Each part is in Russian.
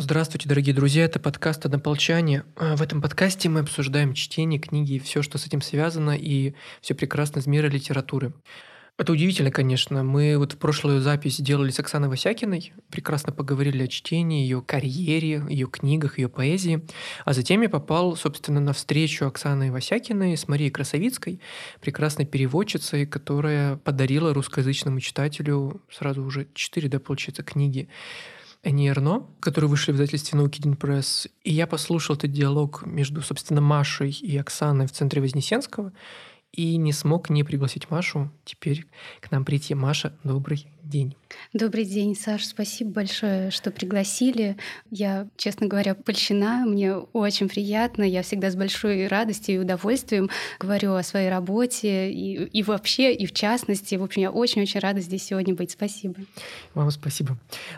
Здравствуйте, дорогие друзья, это подкаст «Однополчане». А, в этом подкасте мы обсуждаем чтение, книги и все, что с этим связано, и все прекрасно из мира литературы. Это удивительно, конечно. Мы вот в прошлую запись делали с Оксаной Васякиной, прекрасно поговорили о чтении, ее карьере, ее книгах, ее поэзии. А затем я попал, собственно, на встречу Оксаны Васякиной с Марией Красовицкой, прекрасной переводчицей, которая подарила русскоязычному читателю сразу уже четыре, да, получается, книги Энни Эрно, которые вышли в издательстве Наукидин Пресс. И я послушал этот диалог между, собственно, Машей и Оксаной в центре Вознесенского и не смог не пригласить Машу теперь к нам прийти. Маша, добрый день. Добрый день, Саш. Спасибо большое, что пригласили. Я, честно говоря, польщена. Мне очень приятно. Я всегда с большой радостью и удовольствием говорю о своей работе и, и вообще, и в частности. В общем, я очень-очень рада здесь сегодня быть. Спасибо. Вам спасибо.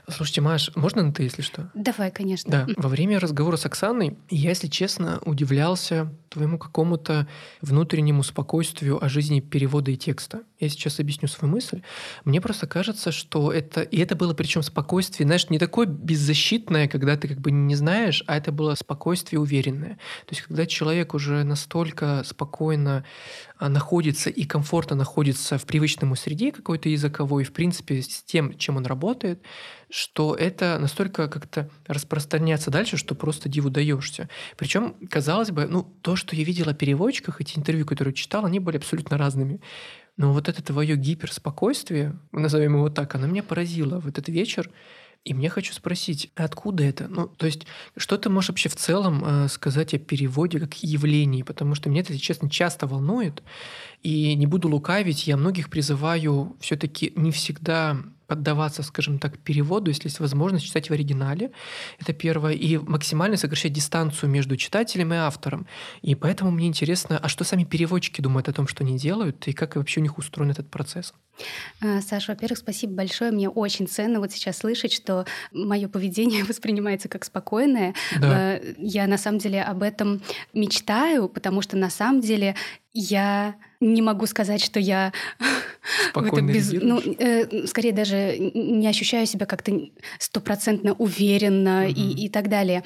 Слушайте, Маш, можно на ты, если что? Давай, конечно. Да. Во время разговора с Оксаной я, если честно, удивлялся твоему какому-то внутреннему спокойствию о жизни перевода и текста. Я сейчас объясню свою мысль. Мне просто кажется, что это... И это было причем спокойствие, знаешь, не такое беззащитное, когда ты как бы не знаешь, а это было спокойствие уверенное. То есть когда человек уже настолько спокойно а, находится и комфортно находится в привычном среде какой-то языковой, в принципе, с тем, чем он работает, что это настолько как-то распространяется дальше, что просто диву даешься. Причем, казалось бы, ну, то, что я видела о переводчиках, эти интервью, которые читал, они были абсолютно разными. Но вот это твое гиперспокойствие, назовем его так, оно меня поразило в этот вечер. И мне хочу спросить, откуда это? Ну, то есть, что ты можешь вообще в целом э, сказать о переводе как явлении? Потому что меня это, если честно, часто волнует. И не буду лукавить, я многих призываю все-таки не всегда поддаваться, скажем так, переводу, если есть возможность читать в оригинале. Это первое. И максимально сокращать дистанцию между читателем и автором. И поэтому мне интересно, а что сами переводчики думают о том, что они делают, и как вообще у них устроен этот процесс? А, Саша, во-первых, спасибо большое. Мне очень ценно вот сейчас слышать, что мое поведение воспринимается как спокойное. Да. А, я на самом деле об этом мечтаю, потому что на самом деле я не могу сказать, что я Спокойно без, ну, э, скорее даже не ощущаю себя как-то стопроцентно уверенно угу. и, и так далее.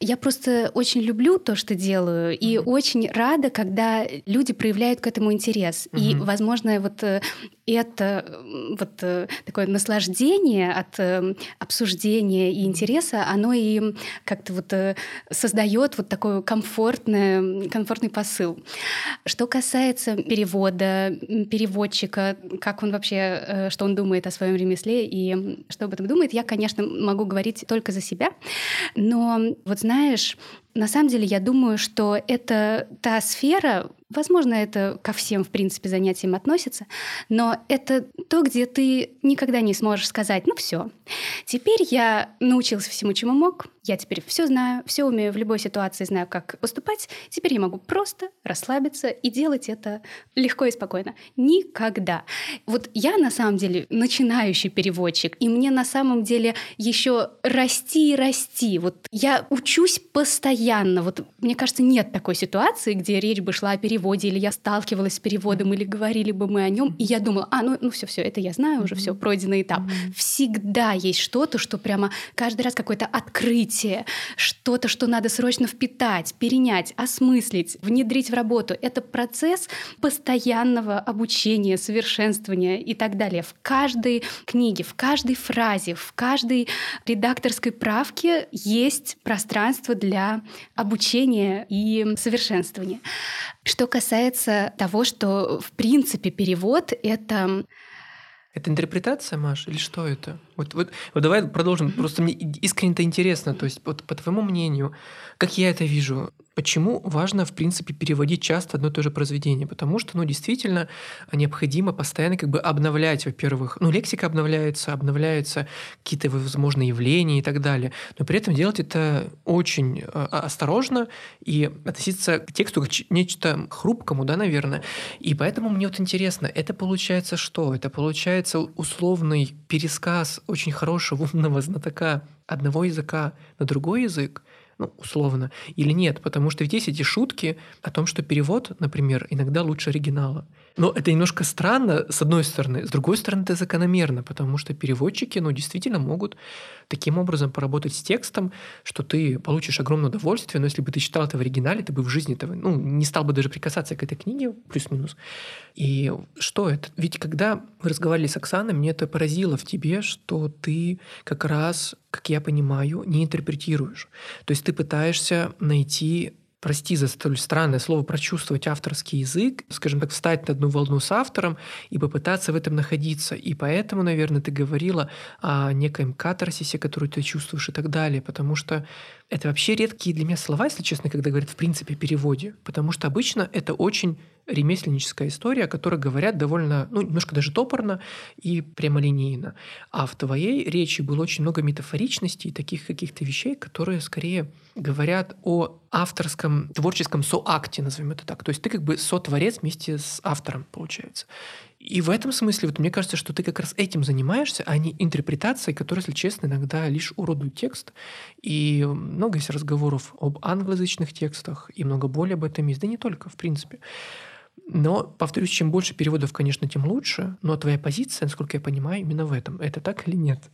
Я просто очень люблю то, что делаю, и угу. очень рада, когда люди проявляют к этому интерес. Угу. И, возможно, вот э, это вот э, такое наслаждение от э, обсуждения и интереса, оно и как-то вот создает вот такой комфортный, комфортный посыл. Что касается перевода, переводчика, как он вообще, э, что он думает о своем ремесле и что об этом думает, я, конечно, могу говорить только за себя. Но вот знаешь, на самом деле я думаю, что это та сфера, Возможно, это ко всем, в принципе, занятиям относится, но это то, где ты никогда не сможешь сказать, ну все, теперь я научился всему, чему мог, я теперь все знаю, все умею в любой ситуации, знаю, как поступать, теперь я могу просто расслабиться и делать это легко и спокойно. Никогда. Вот я на самом деле начинающий переводчик, и мне на самом деле еще расти и расти. Вот я учусь постоянно. Вот мне кажется, нет такой ситуации, где речь бы шла о переводе или я сталкивалась с переводом, или говорили бы мы о нем, и я думала, а, ну, ну все, все, это я знаю уже, все, пройденный этап. Всегда есть что-то, что прямо каждый раз какое-то открытие, что-то, что надо срочно впитать, перенять, осмыслить, внедрить в работу. Это процесс постоянного обучения, совершенствования и так далее. В каждой книге, в каждой фразе, в каждой редакторской правке есть пространство для обучения и совершенствования. Что касается того, что в принципе перевод — это это интерпретация, Маш, или что это? Вот, вот, вот давай продолжим. Просто мне искренне это интересно. То есть, вот, по твоему мнению, как я это вижу, Почему важно, в принципе, переводить часто одно и то же произведение? Потому что, ну, действительно, необходимо постоянно как бы обновлять, во-первых, ну, лексика обновляется, обновляются какие-то, возможно, явления и так далее. Но при этом делать это очень а, а, осторожно и относиться к тексту как нечто хрупкому, да, наверное. И поэтому мне вот интересно, это получается что? Это получается условный пересказ очень хорошего умного знатока одного языка на другой язык, ну, условно, или нет, потому что ведь есть эти шутки о том, что перевод, например, иногда лучше оригинала. Но это немножко странно, с одной стороны. С другой стороны, это закономерно, потому что переводчики, ну, действительно могут таким образом поработать с текстом, что ты получишь огромное удовольствие, но если бы ты читал это в оригинале, ты бы в жизни этого, ну, не стал бы даже прикасаться к этой книге, плюс-минус. И что это? Ведь когда мы разговаривали с Оксаной, мне это поразило в тебе, что ты как раз, как я понимаю, не интерпретируешь. То есть ты пытаешься найти прости за столь странное слово, прочувствовать авторский язык, скажем так, встать на одну волну с автором и попытаться в этом находиться. И поэтому, наверное, ты говорила о некоем катарсисе, который ты чувствуешь и так далее, потому что это вообще редкие для меня слова, если честно, когда говорят в принципе переводе, потому что обычно это очень ремесленническая история, о которой говорят довольно, ну, немножко даже топорно и прямолинейно. А в твоей речи было очень много метафоричности и таких каких-то вещей, которые скорее говорят о авторском творческом соакте, назовем это так. То есть ты как бы сотворец вместе с автором, получается. И в этом смысле, вот мне кажется, что ты как раз этим занимаешься, а не интерпретацией, которая, если честно, иногда лишь уродует текст. И много есть разговоров об англоязычных текстах, и много более об этом есть, да не только, в принципе. Но, повторюсь, чем больше переводов, конечно, тем лучше. Но твоя позиция, насколько я понимаю, именно в этом. Это так или нет?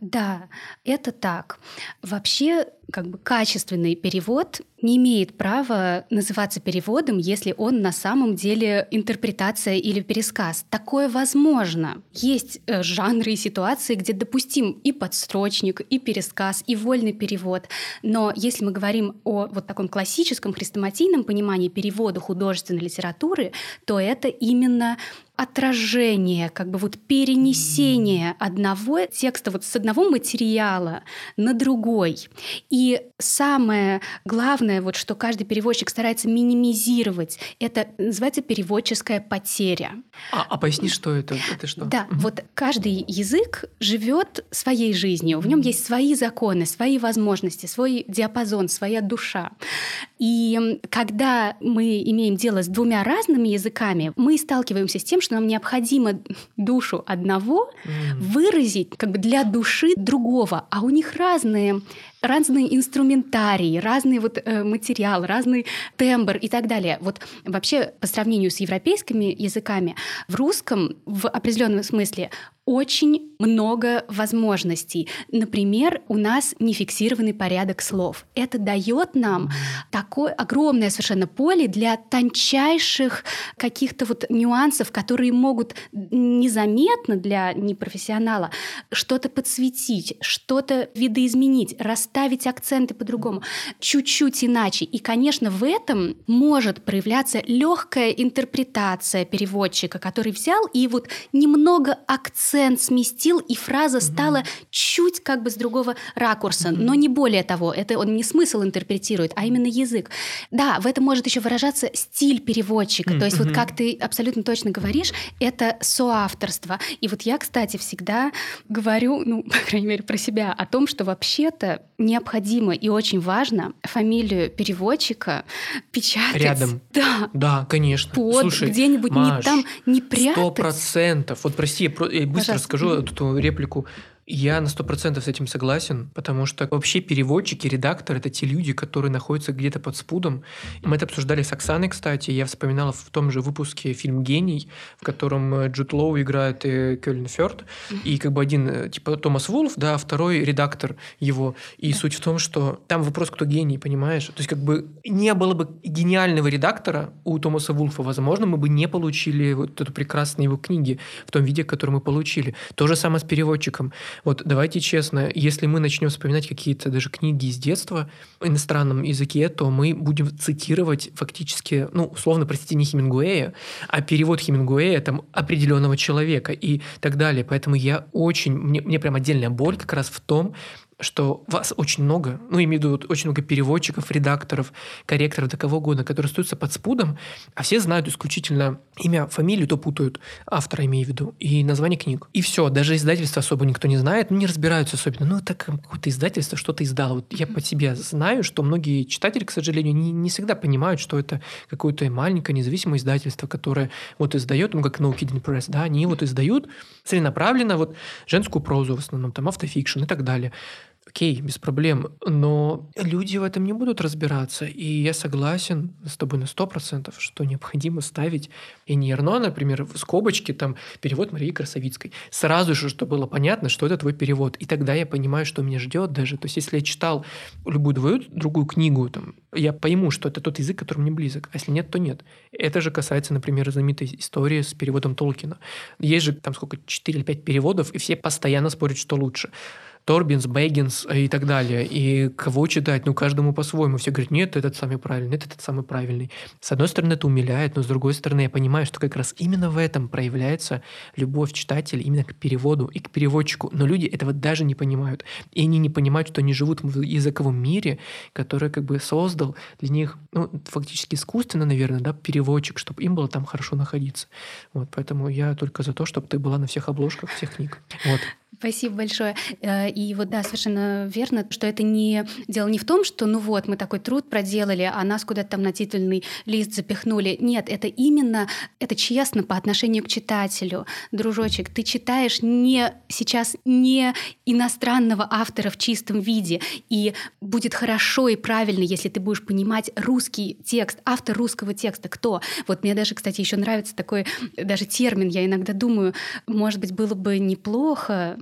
Да, это так. Вообще, как бы качественный перевод не имеет права называться переводом, если он на самом деле интерпретация или пересказ. Такое возможно. Есть э, жанры и ситуации, где допустим и подстрочник, и пересказ, и вольный перевод. Но если мы говорим о вот таком классическом хрестоматийном понимании перевода художественной литературы, то это именно отражение, как бы вот перенесение одного текста вот с одного материала на другой. И самое главное, вот что каждый переводчик старается минимизировать, это называется переводческая потеря. А, а поясни, что это? Это что? Да, угу. вот каждый язык живет своей жизнью, в нем есть свои законы, свои возможности, свой диапазон, своя душа. И когда мы имеем дело с двумя разными языками, мы сталкиваемся с тем, что нам необходимо душу одного mm. выразить как бы для души другого, а у них разные разные инструментарии, разный вот э, материал, разный тембр и так далее. Вот вообще по сравнению с европейскими языками в русском в определенном смысле очень много возможностей. Например, у нас не фиксированный порядок слов. Это дает нам такое огромное совершенно поле для тончайших каких-то вот нюансов, которые могут незаметно для непрофессионала что-то подсветить, что-то видоизменить, расставить акценты по-другому, чуть-чуть иначе. И, конечно, в этом может проявляться легкая интерпретация переводчика, который взял и вот немного акцент акцент сместил, и фраза стала чуть как бы с другого ракурса, но не более того. Это он не смысл интерпретирует, а именно язык. Да, в этом может еще выражаться стиль переводчика. То есть вот как ты абсолютно точно говоришь, это соавторство. И вот я, кстати, всегда говорю, ну, по крайней мере, про себя, о том, что вообще-то необходимо и очень важно фамилию переводчика печатать. Рядом. Да. Да, конечно. Под Слушай, где-нибудь Маш, не там не прятать. Сто процентов. Вот прости, я быстро. Расскажу эту реплику. Я на сто процентов с этим согласен, потому что вообще переводчики, редакторы — это те люди, которые находятся где-то под спудом. Мы это обсуждали с Оксаной, кстати. Я вспоминала в том же выпуске фильм «Гений», в котором э, Джуд Лоу играет э, Кёльн Фёрд. И как бы один, э, типа Томас Вулф, да, а второй редактор его. И суть в том, что там вопрос, кто гений, понимаешь? То есть как бы не было бы гениального редактора у Томаса Вулфа, возможно, мы бы не получили вот эту прекрасную его книги в том виде, который мы получили. То же самое с переводчиком. Вот давайте честно, если мы начнем вспоминать какие-то даже книги из детства в иностранном языке, то мы будем цитировать фактически, ну, условно, простите, не Хемингуэя, а перевод Хемингуэя там определенного человека и так далее. Поэтому я очень, мне, мне прям отдельная боль как раз в том, что вас очень много, ну, имею в виду очень много переводчиков, редакторов, корректоров, до кого угодно, которые остаются под спудом, а все знают исключительно имя, фамилию, то путают, автора имею в виду, и название книг. И все, даже издательство особо никто не знает, ну, не разбираются особенно. Ну, так какое-то издательство что-то издало. Вот я по себе знаю, что многие читатели, к сожалению, не, не всегда понимают, что это какое-то маленькое независимое издательство, которое вот издает, ну, как No Kidding Press, да, они вот издают целенаправленно вот женскую прозу в основном, там, автофикшн и так далее окей, без проблем. Но люди в этом не будут разбираться. И я согласен с тобой на 100%, что необходимо ставить и не Эрно, например, в скобочке там перевод Марии Красовицкой. Сразу же, чтобы было понятно, что это твой перевод. И тогда я понимаю, что меня ждет даже. То есть, если я читал любую другую, другую книгу, там, я пойму, что это тот язык, который мне близок. А если нет, то нет. Это же касается, например, знаменитой истории с переводом Толкина. Есть же там сколько, 4 или 5 переводов, и все постоянно спорят, что лучше. Торбинс, Бэггинс и так далее. И кого читать? Ну, каждому по-своему. Все говорят, нет, этот самый правильный, нет, этот самый правильный. С одной стороны, это умиляет, но с другой стороны, я понимаю, что как раз именно в этом проявляется любовь читателя именно к переводу и к переводчику. Но люди этого даже не понимают. И они не понимают, что они живут в языковом мире, который как бы создал для них, ну, фактически искусственно, наверное, да, переводчик, чтобы им было там хорошо находиться. Вот, поэтому я только за то, чтобы ты была на всех обложках всех книг. Вот. Спасибо большое. Э, и вот да, совершенно верно, что это не дело не в том, что ну вот мы такой труд проделали, а нас куда-то там на титульный лист запихнули. Нет, это именно это честно по отношению к читателю. Дружочек, ты читаешь не сейчас не иностранного автора в чистом виде, и будет хорошо и правильно, если ты будешь понимать русский текст, автор русского текста, кто. Вот мне даже, кстати, еще нравится такой даже термин. Я иногда думаю, может быть, было бы неплохо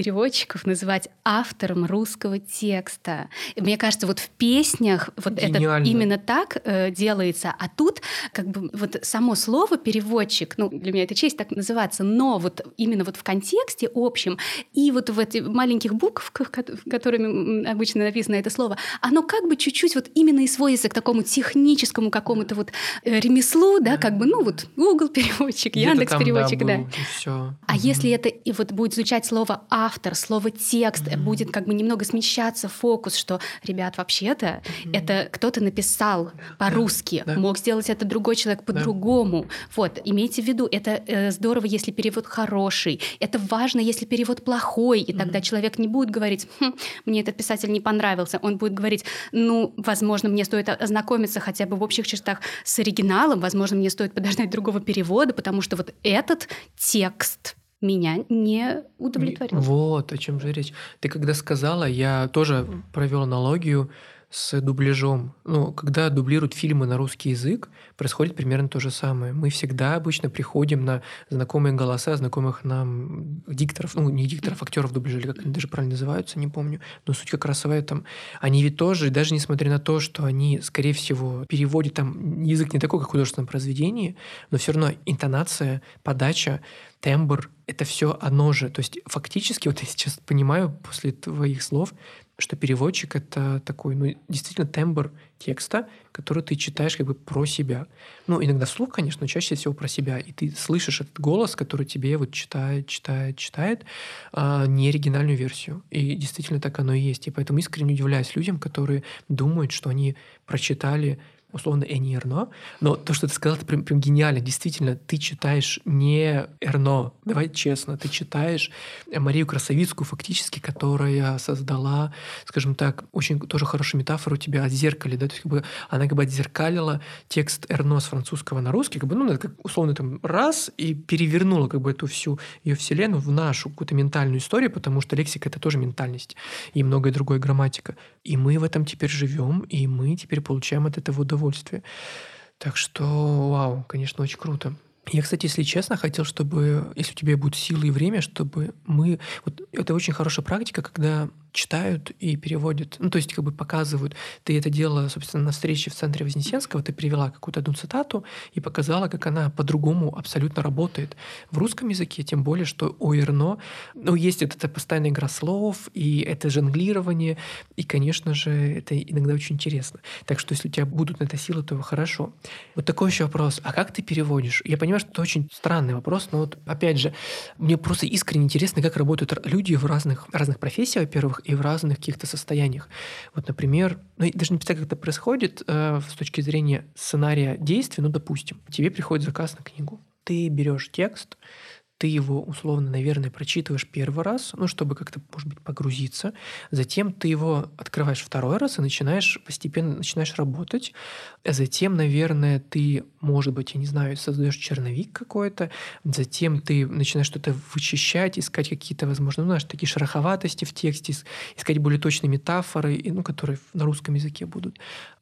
переводчиков называть автором русского текста. Мне кажется, вот в песнях вот Гениально. это именно так э, делается, а тут как бы вот само слово переводчик, ну для меня это честь так называться, но вот именно вот в контексте общем и вот в этих маленьких буквах, которыми обычно написано это слово, оно как бы чуть-чуть вот именно и сводится к такому техническому какому-то вот э, ремеслу, да, как бы ну вот Google переводчик, Яндекс переводчик, да. да. А угу. если это и вот будет звучать слово слово автор, слово текст mm-hmm. будет как бы немного смещаться фокус, что, ребят, вообще-то mm-hmm. это кто-то написал по-русски, да, мог сделать это другой человек по-другому. Да. Вот, имейте в виду, это э, здорово, если перевод хороший, это важно, если перевод плохой, и mm-hmm. тогда человек не будет говорить, хм, мне этот писатель не понравился, он будет говорить, ну, возможно, мне стоит ознакомиться хотя бы в общих чертах с оригиналом, возможно, мне стоит подождать другого перевода, потому что вот этот текст меня не удовлетворил. Вот о чем же речь. Ты когда сказала, я тоже провел аналогию с дубляжом. Ну, когда дублируют фильмы на русский язык, происходит примерно то же самое. Мы всегда обычно приходим на знакомые голоса знакомых нам дикторов, ну, не дикторов, актеров дубляжа, или как они даже правильно называются, не помню. Но суть как раз в этом. Они ведь тоже, даже несмотря на то, что они, скорее всего, переводят там язык не такой, как в художественном произведении, но все равно интонация, подача, тембр — это все оно же. То есть фактически, вот я сейчас понимаю после твоих слов, что переводчик — это такой, ну, действительно тембр текста, который ты читаешь как бы про себя. Ну, иногда вслух, конечно, но чаще всего про себя. И ты слышишь этот голос, который тебе вот читает, читает, читает, а не оригинальную версию. И действительно так оно и есть. И поэтому искренне удивляюсь людям, которые думают, что они прочитали условно Эни Эрно, но то, что ты сказал, это прям, прям гениально. Действительно, ты читаешь не Эрно, давай честно, ты читаешь Марию Красовицкую фактически, которая создала, скажем так, очень тоже хорошую метафору у тебя о зеркале, да, то есть как бы она как бы отзеркалила текст Эрно с французского на русский, как бы, ну, как условно там раз и перевернула как бы эту всю ее вселенную в нашу какую-то ментальную историю, потому что лексика — это тоже ментальность и многое другое грамматика. И мы в этом теперь живем, и мы теперь получаем от этого удовольствие удовольствие. Так что, вау, конечно, очень круто. Я, кстати, если честно, хотел, чтобы, если у тебя будут силы и время, чтобы мы... Вот это очень хорошая практика, когда читают и переводят, ну, то есть как бы показывают. Ты это делала, собственно, на встрече в центре Вознесенского, ты привела какую-то одну цитату и показала, как она по-другому абсолютно работает. В русском языке, тем более, что у Эрно, ну, есть эта постоянная игра слов, и это жонглирование, и, конечно же, это иногда очень интересно. Так что, если у тебя будут на это силы, то хорошо. Вот такой еще вопрос. А как ты переводишь? Я понимаю, что это очень странный вопрос, но вот, опять же, мне просто искренне интересно, как работают люди в разных, разных профессиях, во-первых, и в разных каких-то состояниях. Вот, например, ну, даже не представляю, как это происходит э, с точки зрения сценария действия, ну, допустим, тебе приходит заказ на книгу, ты берешь текст, ты его условно, наверное, прочитываешь первый раз, ну, чтобы как-то, может быть, погрузиться. Затем ты его открываешь второй раз и начинаешь постепенно начинаешь работать. Затем, наверное, ты может быть, я не знаю, создаешь черновик какой-то, затем ты начинаешь что-то вычищать, искать какие-то, возможно, ну, знаешь, такие шероховатости в тексте, искать более точные метафоры, ну, которые на русском языке будут.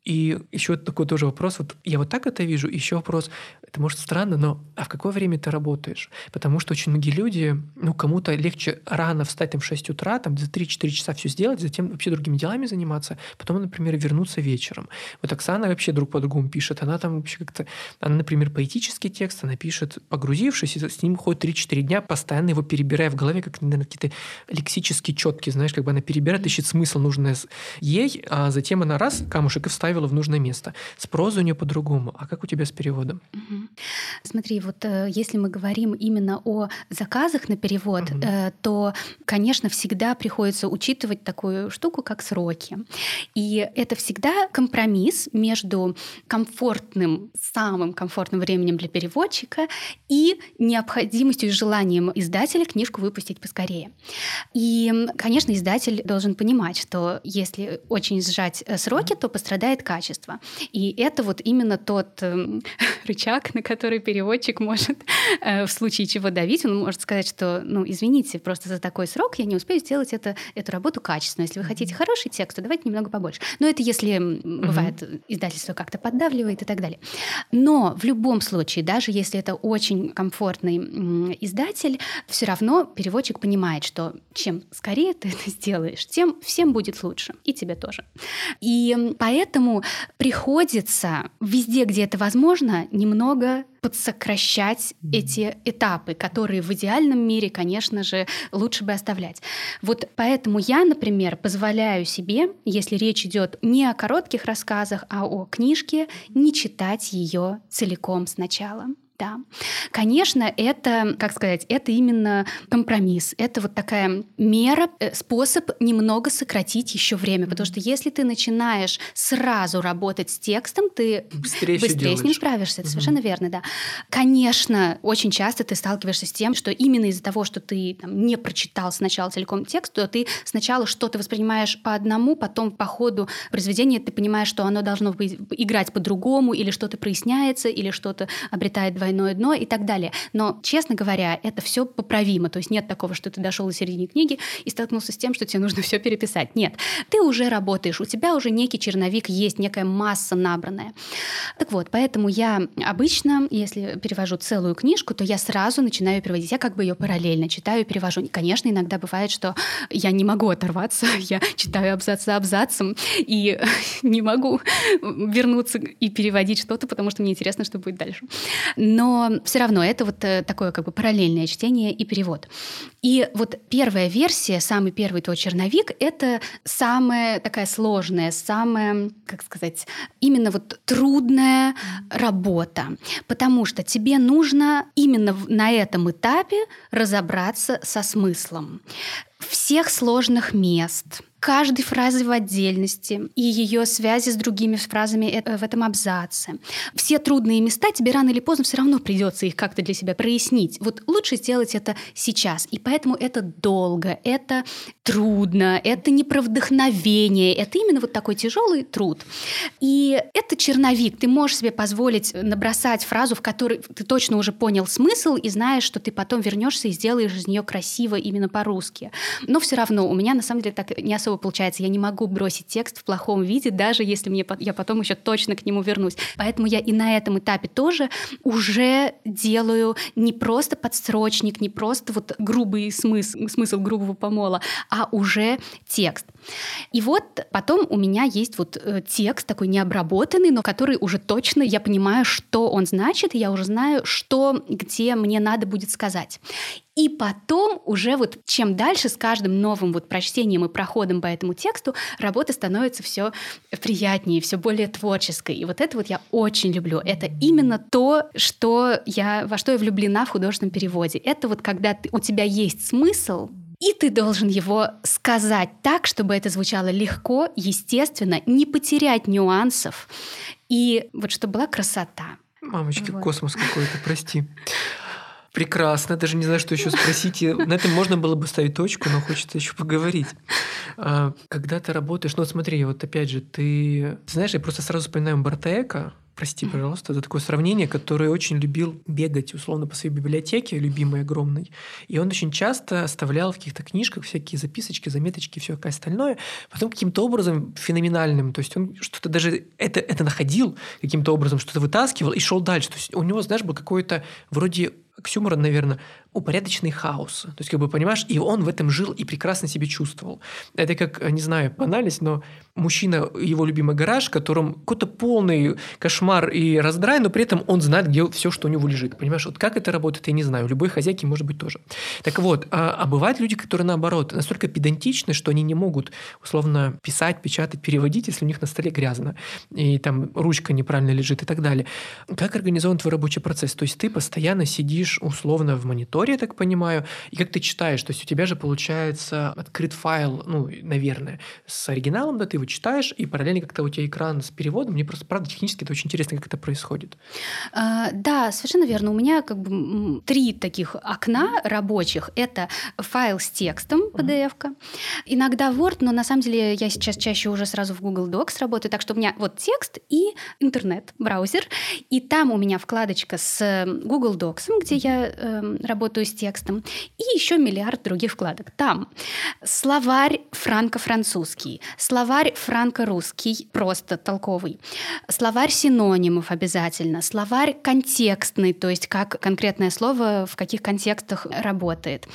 И еще такой тоже вопрос. Вот я вот так это вижу. Еще вопрос. Это может странно, но а в какое время ты работаешь? Потому что очень многие люди, ну, кому-то легче рано встать там в 6 утра, там за 3-4 часа все сделать, затем вообще другими делами заниматься, потом, например, вернуться вечером. Вот Оксана вообще друг по другому пишет. Она там вообще как-то, она, например, поэтический текст, она пишет, погрузившись, и с ним ходит 3-4 дня, постоянно его перебирая в голове, как, наверное, какие-то лексические четкие, знаешь, как бы она перебирает, ищет смысл нужный ей, а затем она раз камушек и вставила в нужное место. С прозой у нее по-другому. А как у тебя с переводом? Угу. Смотри, вот э, если мы говорим именно о заказах на перевод, угу. э, то, конечно, всегда приходится учитывать такую штуку, как сроки. И это всегда компромисс между комфортным, самым комфортным временем для переводчика и необходимостью и желанием издателя книжку выпустить поскорее. И, конечно, издатель должен понимать, что если очень сжать э, сроки, то пострадает качество. И это вот именно тот э, рычаг, на который переводчик может э, в случае чего давить. Он может сказать, что, ну, извините, просто за такой срок я не успею сделать это, эту работу качественно. Если вы хотите хороший текст, то давайте немного побольше. Но это если бывает издательство как-то поддавливает и так далее. Но в любом случае, даже если это очень комфортный издатель, все равно переводчик понимает, что чем скорее ты это сделаешь, тем всем будет лучше. И тебе тоже. И поэтому приходится везде, где это возможно, немного подсокращать эти этапы, которые в идеальном мире, конечно же, лучше бы оставлять. Вот поэтому я, например, позволяю себе, если речь идет не о коротких рассказах, а о книжке, не читать ее целиком сначала. Да. Конечно, это, как сказать, это именно компромисс. Это вот такая мера, э, способ немного сократить еще время. Потому что если ты начинаешь сразу работать с текстом, ты быстрее, быстрее с ним справишься. Это угу. совершенно верно, да. Конечно, очень часто ты сталкиваешься с тем, что именно из-за того, что ты там, не прочитал сначала целиком текст, то ты сначала что-то воспринимаешь по одному, потом по ходу произведения ты понимаешь, что оно должно быть, играть по-другому, или что-то проясняется, или что-то обретает двойное двойное дно и так далее. Но, честно говоря, это все поправимо. То есть нет такого, что ты дошел до середины книги и столкнулся с тем, что тебе нужно все переписать. Нет. Ты уже работаешь, у тебя уже некий черновик есть, некая масса набранная. Так вот, поэтому я обычно, если перевожу целую книжку, то я сразу начинаю переводить. Я как бы ее параллельно читаю и перевожу. Конечно, иногда бывает, что я не могу оторваться, я читаю абзац за абзацем и не могу вернуться и переводить что-то, потому что мне интересно, что будет дальше но все равно это вот э, такое как бы параллельное чтение и перевод. И вот первая версия, самый первый твой черновик, это самая такая сложная, самая, как сказать, именно вот трудная работа, потому что тебе нужно именно на этом этапе разобраться со смыслом всех сложных мест, каждой фразы в отдельности и ее связи с другими фразами э, в этом абзаце. Все трудные места тебе рано или поздно все равно придется их как-то для себя прояснить. Вот лучше сделать это сейчас. И поэтому это долго, это трудно, это не про вдохновение, это именно вот такой тяжелый труд. И это черновик. Ты можешь себе позволить набросать фразу, в которой ты точно уже понял смысл и знаешь, что ты потом вернешься и сделаешь из нее красиво именно по-русски. Но все равно у меня на самом деле так не особо получается. Я не могу бросить текст в плохом виде, даже если мне я потом еще точно к нему вернусь. Поэтому я и на этом этапе тоже уже делаю не просто подсрочник, не просто вот грубый смысл, смысл грубого помола, а уже текст. И вот потом у меня есть вот э, текст такой необработанный, но который уже точно я понимаю, что он значит, и я уже знаю, что где мне надо будет сказать. И потом уже вот чем дальше с каждым новым вот прочтением и проходом по этому тексту работа становится все приятнее, все более творческой. И вот это вот я очень люблю. Это именно то, что я, во что я влюблена в художественном переводе. Это вот когда ты, у тебя есть смысл, и ты должен его сказать так, чтобы это звучало легко, естественно, не потерять нюансов. И вот чтобы была красота. Мамочки, вот. космос какой-то, прости. Прекрасно, даже не знаю, что еще спросить. На этом можно было бы ставить точку, но хочется еще поговорить. А, когда ты работаешь, ну вот смотри, вот опять же, ты, ты знаешь, я просто сразу вспоминаю Бартека, прости, пожалуйста, за такое сравнение, который очень любил бегать, условно, по своей библиотеке, любимой, огромной. И он очень часто оставлял в каких-то книжках всякие записочки, заметочки, все такое остальное. Потом каким-то образом феноменальным, то есть он что-то даже это, это находил каким-то образом, что-то вытаскивал и шел дальше. То есть у него, знаешь, был какой-то вроде оксюморон, наверное, упорядоченный хаос. То есть, как бы, понимаешь, и он в этом жил и прекрасно себя чувствовал. Это как, не знаю, банальность, но мужчина, его любимый гараж, в котором какой-то полный кошмар и раздрай, но при этом он знает, где все, что у него лежит. Понимаешь, вот как это работает, я не знаю. Любой хозяйки может быть тоже. Так вот, а, а бывают люди, которые наоборот настолько педантичны, что они не могут условно писать, печатать, переводить, если у них на столе грязно, и там ручка неправильно лежит и так далее. Как организован твой рабочий процесс? То есть ты постоянно сидишь условно в мониторе, я так понимаю, и как ты читаешь? То есть у тебя же получается открыт файл, ну, наверное, с оригиналом, да, ты его читаешь, и параллельно как-то у тебя экран с переводом. Мне просто, правда, технически это очень интересно, как это происходит. А, да, совершенно верно. У меня как бы три таких окна рабочих. Это файл с текстом, PDF-ка, иногда Word, но на самом деле я сейчас чаще уже сразу в Google Docs работаю, так что у меня вот текст и интернет, браузер, и там у меня вкладочка с Google Docs, где я э, работаю с текстом, и еще миллиард других вкладок. Там словарь франко-французский, словарь франко-русский, просто толковый, словарь синонимов обязательно, словарь контекстный, то есть как конкретное слово в каких контекстах работает.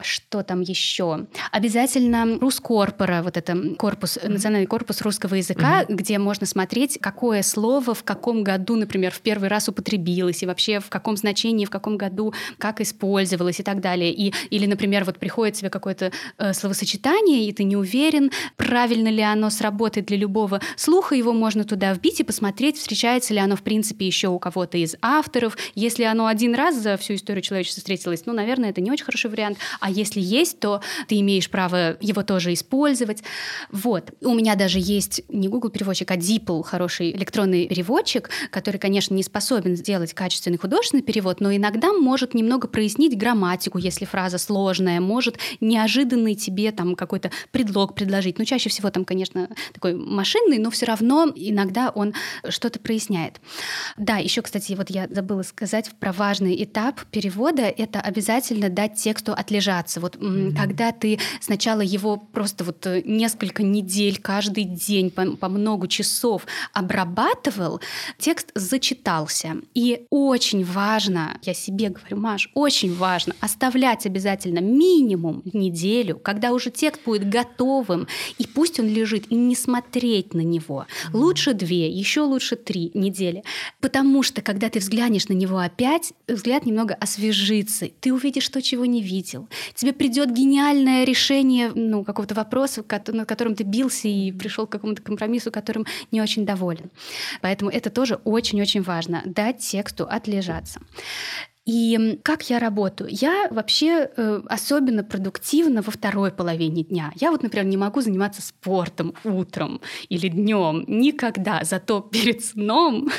Что там еще? Обязательно Рускорпора, вот это корпус, mm-hmm. национальный корпус русского языка, mm-hmm. где можно смотреть, какое слово в каком году, например, в первый раз употребилось, и вообще в каком значении, в каком году, как использовалось и так далее. И, или, например, вот приходит тебе какое-то э, словосочетание, и ты не уверен, правильно ли оно сработает для любого слуха, его можно туда вбить и посмотреть, встречается ли оно, в принципе, еще у кого-то из авторов. Если оно один раз за всю историю человечества встретилось, ну, наверное, это не очень хороший вариант. А если есть, то ты имеешь право его тоже использовать. Вот. У меня даже есть не Google переводчик, а DeepL, хороший электронный переводчик, который, конечно, не способен сделать качественный художественный перевод, но иногда может немного прояснить грамматику, если фраза сложная, может неожиданный тебе там какой-то предлог предложить. Ну, чаще всего там, конечно, такой машинный, но все равно иногда он что-то проясняет. Да, еще, кстати, вот я забыла сказать про важный этап перевода — это обязательно дать тексту отлежаться. Вот mm-hmm. когда ты сначала его просто вот э, несколько недель, каждый день по, по много часов обрабатывал, текст зачитался. И очень важно, я себе говорю, Маш, очень важно оставлять обязательно минимум неделю, когда уже текст будет готовым, и пусть он лежит, и не смотреть на него. Лучше две, еще лучше три недели. Потому что, когда ты взглянешь на него опять, взгляд немного освежится. Ты увидишь то, чего не видел тебе придет гениальное решение ну, какого-то вопроса, над которым ты бился и пришел к какому-то компромиссу, которым не очень доволен. Поэтому это тоже очень-очень важно — дать тексту отлежаться. И как я работаю? Я вообще э, особенно продуктивна во второй половине дня. Я вот, например, не могу заниматься спортом утром или днем никогда, зато перед сном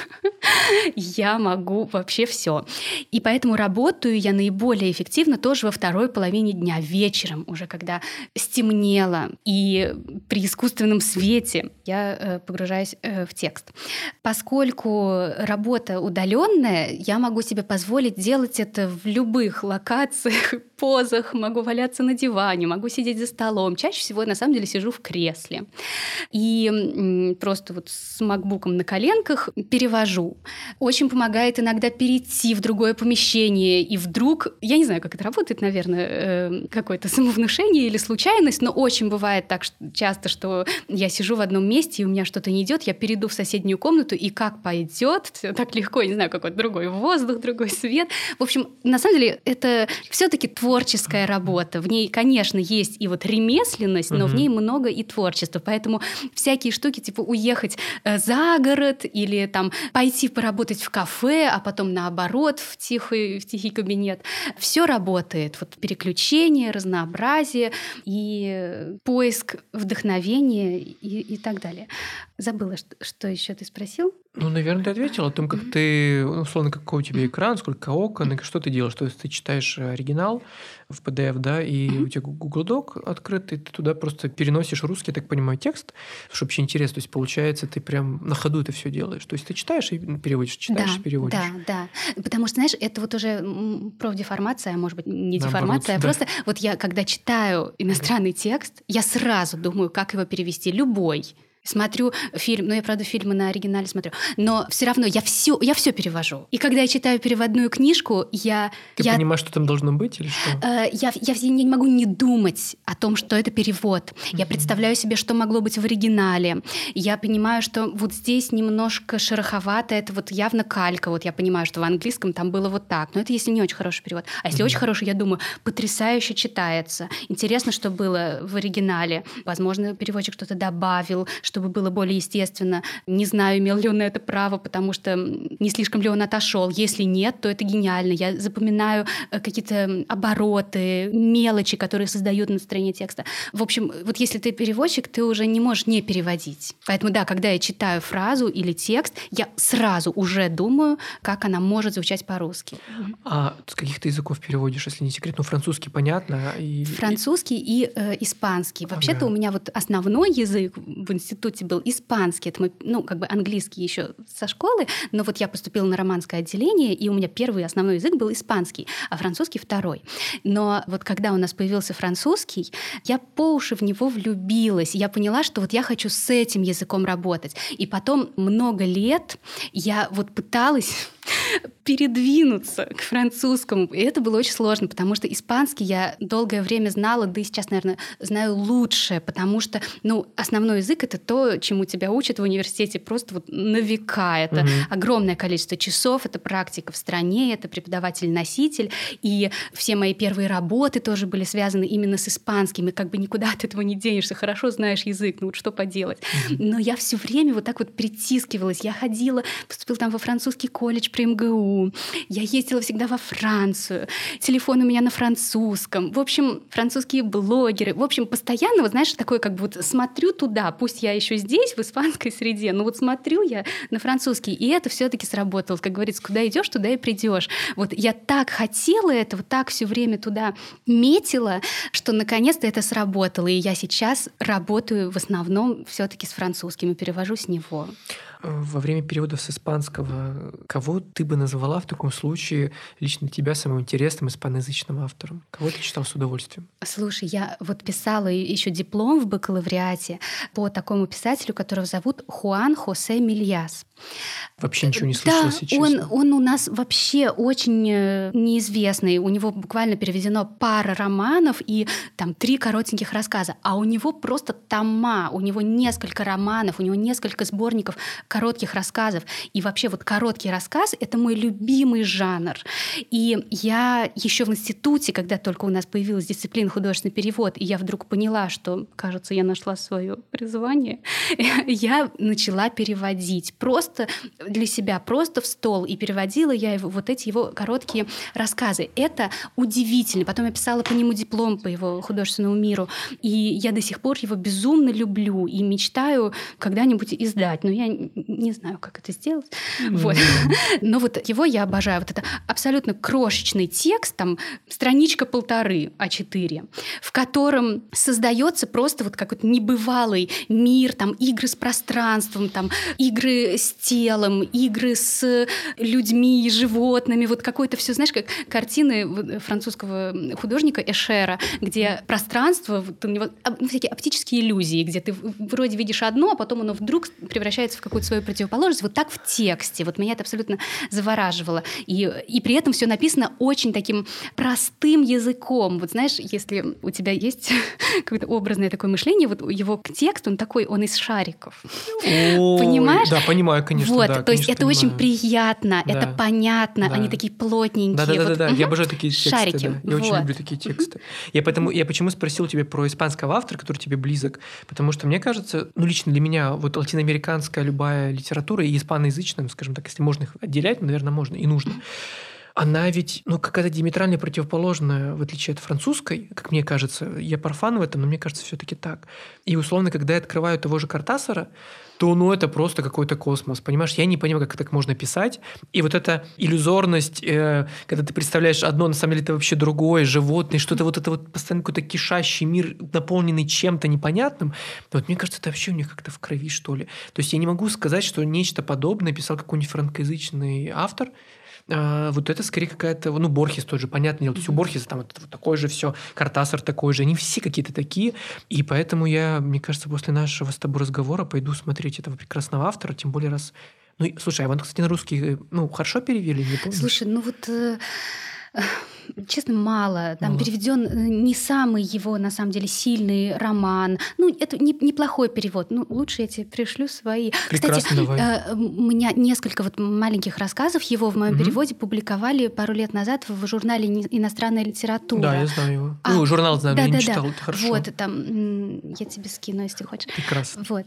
я могу вообще все. И поэтому работаю я наиболее эффективно тоже во второй половине дня, вечером, уже когда стемнело, и при искусственном свете я э, погружаюсь э, в текст. Поскольку работа удаленная, я могу себе позволить делать делать это в любых локациях, позах, могу валяться на диване, могу сидеть за столом. Чаще всего, на самом деле, сижу в кресле. И просто вот с макбуком на коленках перевожу. Очень помогает иногда перейти в другое помещение, и вдруг, я не знаю, как это работает, наверное, э, какое-то самовнушение или случайность, но очень бывает так часто, что я сижу в одном месте, и у меня что-то не идет, я перейду в соседнюю комнату, и как пойдет, так легко, не знаю, какой-то другой воздух, другой свет. В общем, на самом деле, это все-таки творческая работа. В ней, конечно, есть и вот ремесленность, но угу. в ней много и творчества. Поэтому всякие штуки, типа уехать э, за город или там пойти поработать в кафе, а потом наоборот в тихий, в тихий кабинет, все работает. Вот переключение, разнообразие и поиск вдохновения и, и так далее. Забыла, что, что еще ты спросил? Ну, наверное, ты ответил о том, как ты, условно, какой у тебя экран, сколько окон, и что ты делаешь. То есть ты читаешь оригинал в PDF, да, и у тебя Google Doc открытый, ты туда просто переносишь русский, я так понимаю, текст, чтобы вообще интересно. То есть, получается, ты прям на ходу это все делаешь. То есть ты читаешь и переводишь, читаешь да, и переводишь. Да, да. Потому что, знаешь, это вот уже профдеформация, может быть, не деформация, а просто вот я, когда читаю иностранный текст, я сразу думаю, как его перевести, любой смотрю фильм, ну я правда фильмы на оригинале смотрю, но все равно я все, я все перевожу. И когда я читаю переводную книжку, я ты я, понимаешь, что там должно быть или что? Э, я я не могу не думать о том, что это перевод. Mm-hmm. Я представляю себе, что могло быть в оригинале. Я понимаю, что вот здесь немножко шероховато, это вот явно калька. Вот я понимаю, что в английском там было вот так. Но это если не очень хороший перевод. А если mm-hmm. очень хороший, я думаю, потрясающе читается. Интересно, что было в оригинале. Возможно, переводчик что-то добавил, чтобы было более естественно. Не знаю, имел ли он на это право, потому что не слишком ли он отошел. Если нет, то это гениально. Я запоминаю э, какие-то обороты, мелочи, которые создают настроение текста. В общем, вот если ты переводчик, ты уже не можешь не переводить. Поэтому да, когда я читаю фразу или текст, я сразу уже думаю, как она может звучать по-русски. А с каких ты языков переводишь, если не секрет? Ну, французский, понятно. И... Французский и э, испанский. Вообще-то ага. у меня вот основной язык в институте институте был испанский, это мой, ну, как бы английский еще со школы, но вот я поступила на романское отделение, и у меня первый основной язык был испанский, а французский второй. Но вот когда у нас появился французский, я по уши в него влюбилась, я поняла, что вот я хочу с этим языком работать. И потом много лет я вот пыталась передвинуться к французскому. И это было очень сложно, потому что испанский я долгое время знала, да и сейчас, наверное, знаю лучше, потому что, ну, основной язык — это то, чему тебя учат в университете просто вот на века. Это угу. огромное количество часов, это практика в стране, это преподаватель-носитель. И все мои первые работы тоже были связаны именно с испанским. И как бы никуда от этого не денешься. Хорошо знаешь язык, ну вот что поделать. Но я все время вот так вот притискивалась. Я ходила, поступила там во французский колледж при МГУ. Я ездила всегда во Францию. Телефон у меня на французском. В общем, французские блогеры. В общем, постоянно, вот знаешь, такое как вот смотрю туда, пусть я еще здесь, в испанской среде, но вот смотрю я на французский, и это все-таки сработало. Как говорится, куда идешь, туда и придешь. Вот я так хотела этого, так все время туда метила, что наконец-то это сработало. И я сейчас работаю в основном все-таки с французским и перевожу с него. Во время перевода с испанского, кого ты бы назвала в таком случае лично тебя самым интересным испаноязычным автором? Кого ты читал с удовольствием? Слушай, я вот писала еще диплом в бакалавриате по такому писателю, которого зовут Хуан Хосе Мильяс. Вообще ничего не слышала, да, честно. Он, он у нас вообще очень э, неизвестный. У него буквально переведено пара романов и там три коротеньких рассказа. А у него просто тома, у него несколько романов, у него несколько сборников коротких рассказов. И вообще вот короткий рассказ — это мой любимый жанр. И я еще в институте, когда только у нас появилась дисциплина художественный перевод, и я вдруг поняла, что, кажется, я нашла свое призвание, я начала переводить. Просто просто для себя, просто в стол, и переводила я его, вот эти его короткие рассказы. Это удивительно. Потом я писала по нему диплом по его художественному миру, и я до сих пор его безумно люблю и мечтаю когда-нибудь издать. Но я не знаю, как это сделать. Mm-hmm. Вот. Но вот его я обожаю. Вот это абсолютно крошечный текст, там страничка полторы А4, в котором создается просто вот какой-то небывалый мир, там игры с пространством, там игры с телом, игры с людьми и животными, вот какое-то все, знаешь, как картины французского художника Эшера, где пространство, у него ну, всякие оптические иллюзии, где ты вроде видишь одно, а потом оно вдруг превращается в какую-то свою противоположность. Вот так в тексте. Вот меня это абсолютно завораживало. И, и при этом все написано очень таким простым языком. Вот знаешь, если у тебя есть какое-то образное такое мышление, вот его текст, он такой, он из шариков. Понимаешь? Да, понимаю, конечно. Вот, да, то конечно, есть это понимаю. очень приятно, да. это понятно, да. они такие плотненькие. Да, да, да, вот, да, да. я обожаю такие тексты. Шарики. Да. Я вот. очень люблю такие тексты. Я поэтому я почему спросил тебя про испанского автора, который тебе близок, потому что мне кажется, ну лично для меня вот латиноамериканская любая литература и испаноязычная, скажем так, если можно их отделять, наверное, можно и нужно она ведь, ну, какая-то диаметрально противоположная, в отличие от французской, как мне кажется. Я профан в этом, но мне кажется, все таки так. И, условно, когда я открываю того же Картасара, то ну это просто какой-то космос. Понимаешь, я не понимаю, как так можно писать. И вот эта иллюзорность, э, когда ты представляешь одно, на самом деле это вообще другое, животное, что-то вот это вот постоянно какой-то кишащий мир, наполненный чем-то непонятным. Вот мне кажется, это вообще у них как-то в крови, что ли. То есть я не могу сказать, что нечто подобное писал какой-нибудь франкоязычный автор, а, вот это скорее какая-то, ну, Борхес тот же, понятное дело, то есть у Борхеса там вот, вот такое же все, Картасар такой же, они все какие-то такие, и поэтому я, мне кажется, после нашего с тобой разговора пойду смотреть этого прекрасного автора, тем более раз ну, слушай, а он, кстати, на русский, ну, хорошо перевели, не помню. Слушай, ну вот э, честно, мало. Там мало. переведен э, не самый его, на самом деле, сильный роман. Ну, это не, неплохой перевод. Ну, лучше я тебе пришлю свои. Прекрасно, Кстати, давай. Э, у меня несколько вот маленьких рассказов его в моем угу. переводе публиковали пару лет назад в журнале «Иностранная литература». Да, я знаю его. А, ну, журнал знаю, да, я да, не читал, да. хорошо. Вот, там, я тебе скину, если хочешь. Прекрасно. Вот.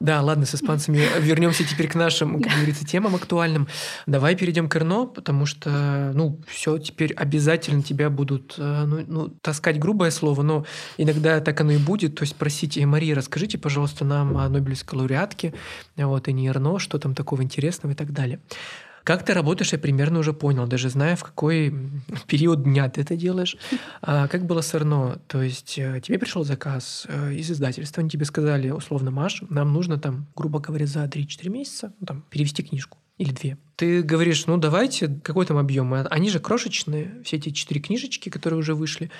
Да, ладно, с испанцами вернемся теперь к нашим, как говорится, темам актуальным. Давай перейдем к Эрно, потому что, ну, все теперь обязательно тебя будут, э, ну, ну, таскать грубое слово, но иногда так оно и будет. То есть просите, Мария, расскажите, пожалуйста, нам о Нобелевской лауреатке, вот, и не Эрно, что там такого интересного и так далее. Как ты работаешь, я примерно уже понял, даже зная, в какой период дня ты это делаешь. А как было с Эрно? То есть э, тебе пришел заказ э, из издательства, они тебе сказали, условно, Маш, нам нужно там, грубо говоря, за 3-4 месяца ну, там, перевести книжку или две. Ты говоришь, ну давайте, какой там объем? Они же крошечные, все эти четыре книжечки, которые уже вышли.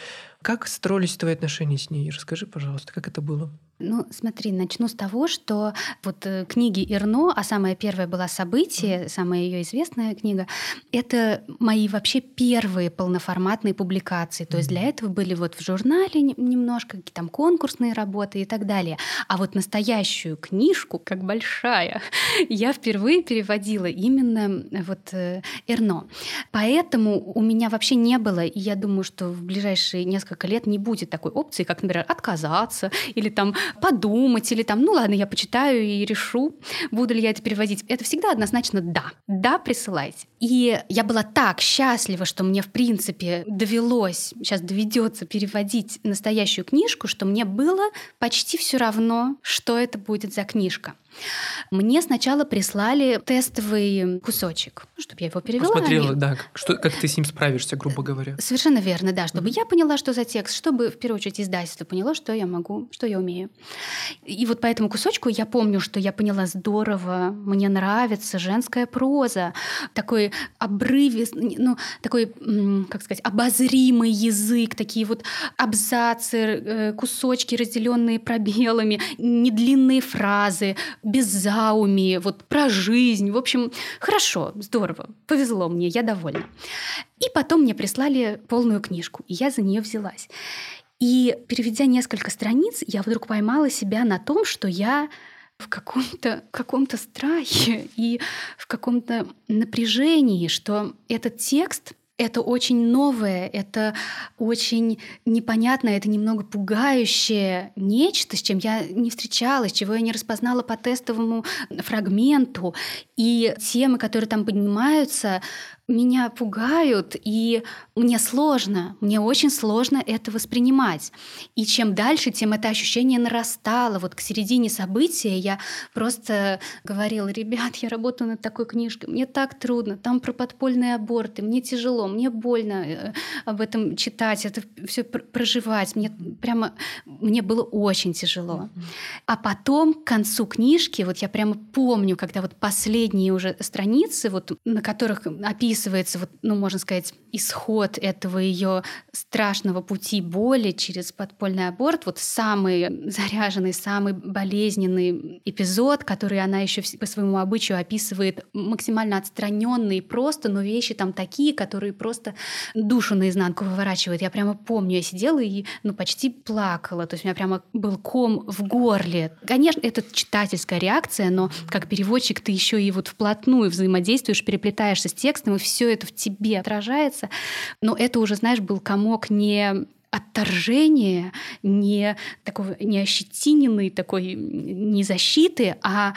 Как строились твои отношения с ней? Расскажи, пожалуйста, как это было? Ну, смотри, начну с того, что вот э, книги Ирно, а самая первая была «Событие», самая ее известная книга, это мои вообще первые полноформатные публикации. То есть для этого были вот в журнале немножко какие там конкурсные работы и так далее. А вот настоящую книжку, как большая, я впервые переводила именно вот Эрно. Поэтому у меня вообще не было, и я думаю, что в ближайшие несколько лет не будет такой опции, как, например, отказаться или там подумать, или там, ну ладно, я почитаю и решу, буду ли я это переводить. Это всегда однозначно да. Да, присылайте. И я была так счастлива, что мне, в принципе, довелось, сейчас доведется переводить настоящую книжку, что мне было почти все равно, что это будет за книжка. Мне сначала прислали тестовый кусочек, ну, чтобы я его перевела. Посмотрела, Они... да, как, что, как ты с ним справишься, грубо говоря. Совершенно верно, да, чтобы mm-hmm. я поняла, что за текст, чтобы, в первую очередь, издательство поняло, что я могу, что я умею. И вот по этому кусочку я помню, что я поняла здорово, мне нравится женская проза, такой обрывист, ну, такой, как сказать, обозримый язык, такие вот абзацы, э, кусочки, разделенные пробелами, недлинные фразы, без зауми, вот про жизнь. В общем, хорошо, здорово, повезло мне, я довольна. И потом мне прислали полную книжку, и я за нее взялась. И переведя несколько страниц, я вдруг поймала себя на том, что я в каком-то каком страхе и в каком-то напряжении, что этот текст это очень новое, это очень непонятное, это немного пугающее нечто, с чем я не встречалась, чего я не распознала по тестовому фрагменту. И темы, которые там поднимаются, меня пугают, и мне сложно, мне очень сложно это воспринимать. И чем дальше, тем это ощущение нарастало. Вот к середине события я просто говорила, ребят, я работаю над такой книжкой, мне так трудно, там про подпольные аборты, мне тяжело, мне больно э, об этом читать, это все проживать. Мне прямо, мне было очень тяжело. А потом, к концу книжки, вот я прямо помню, когда вот последние уже страницы, вот на которых описано описывается, вот, ну, можно сказать, исход этого ее страшного пути боли через подпольный аборт, вот самый заряженный, самый болезненный эпизод, который она еще по своему обычаю описывает максимально отстраненные просто, но вещи там такие, которые просто душу наизнанку выворачивают. Я прямо помню, я сидела и ну, почти плакала, то есть у меня прямо был ком в горле. Конечно, это читательская реакция, но как переводчик ты еще и вот вплотную взаимодействуешь, переплетаешься с текстом, и все это в тебе отражается. Но это уже, знаешь, был комок не отторжения, не такого не ощетиненной такой не защиты, а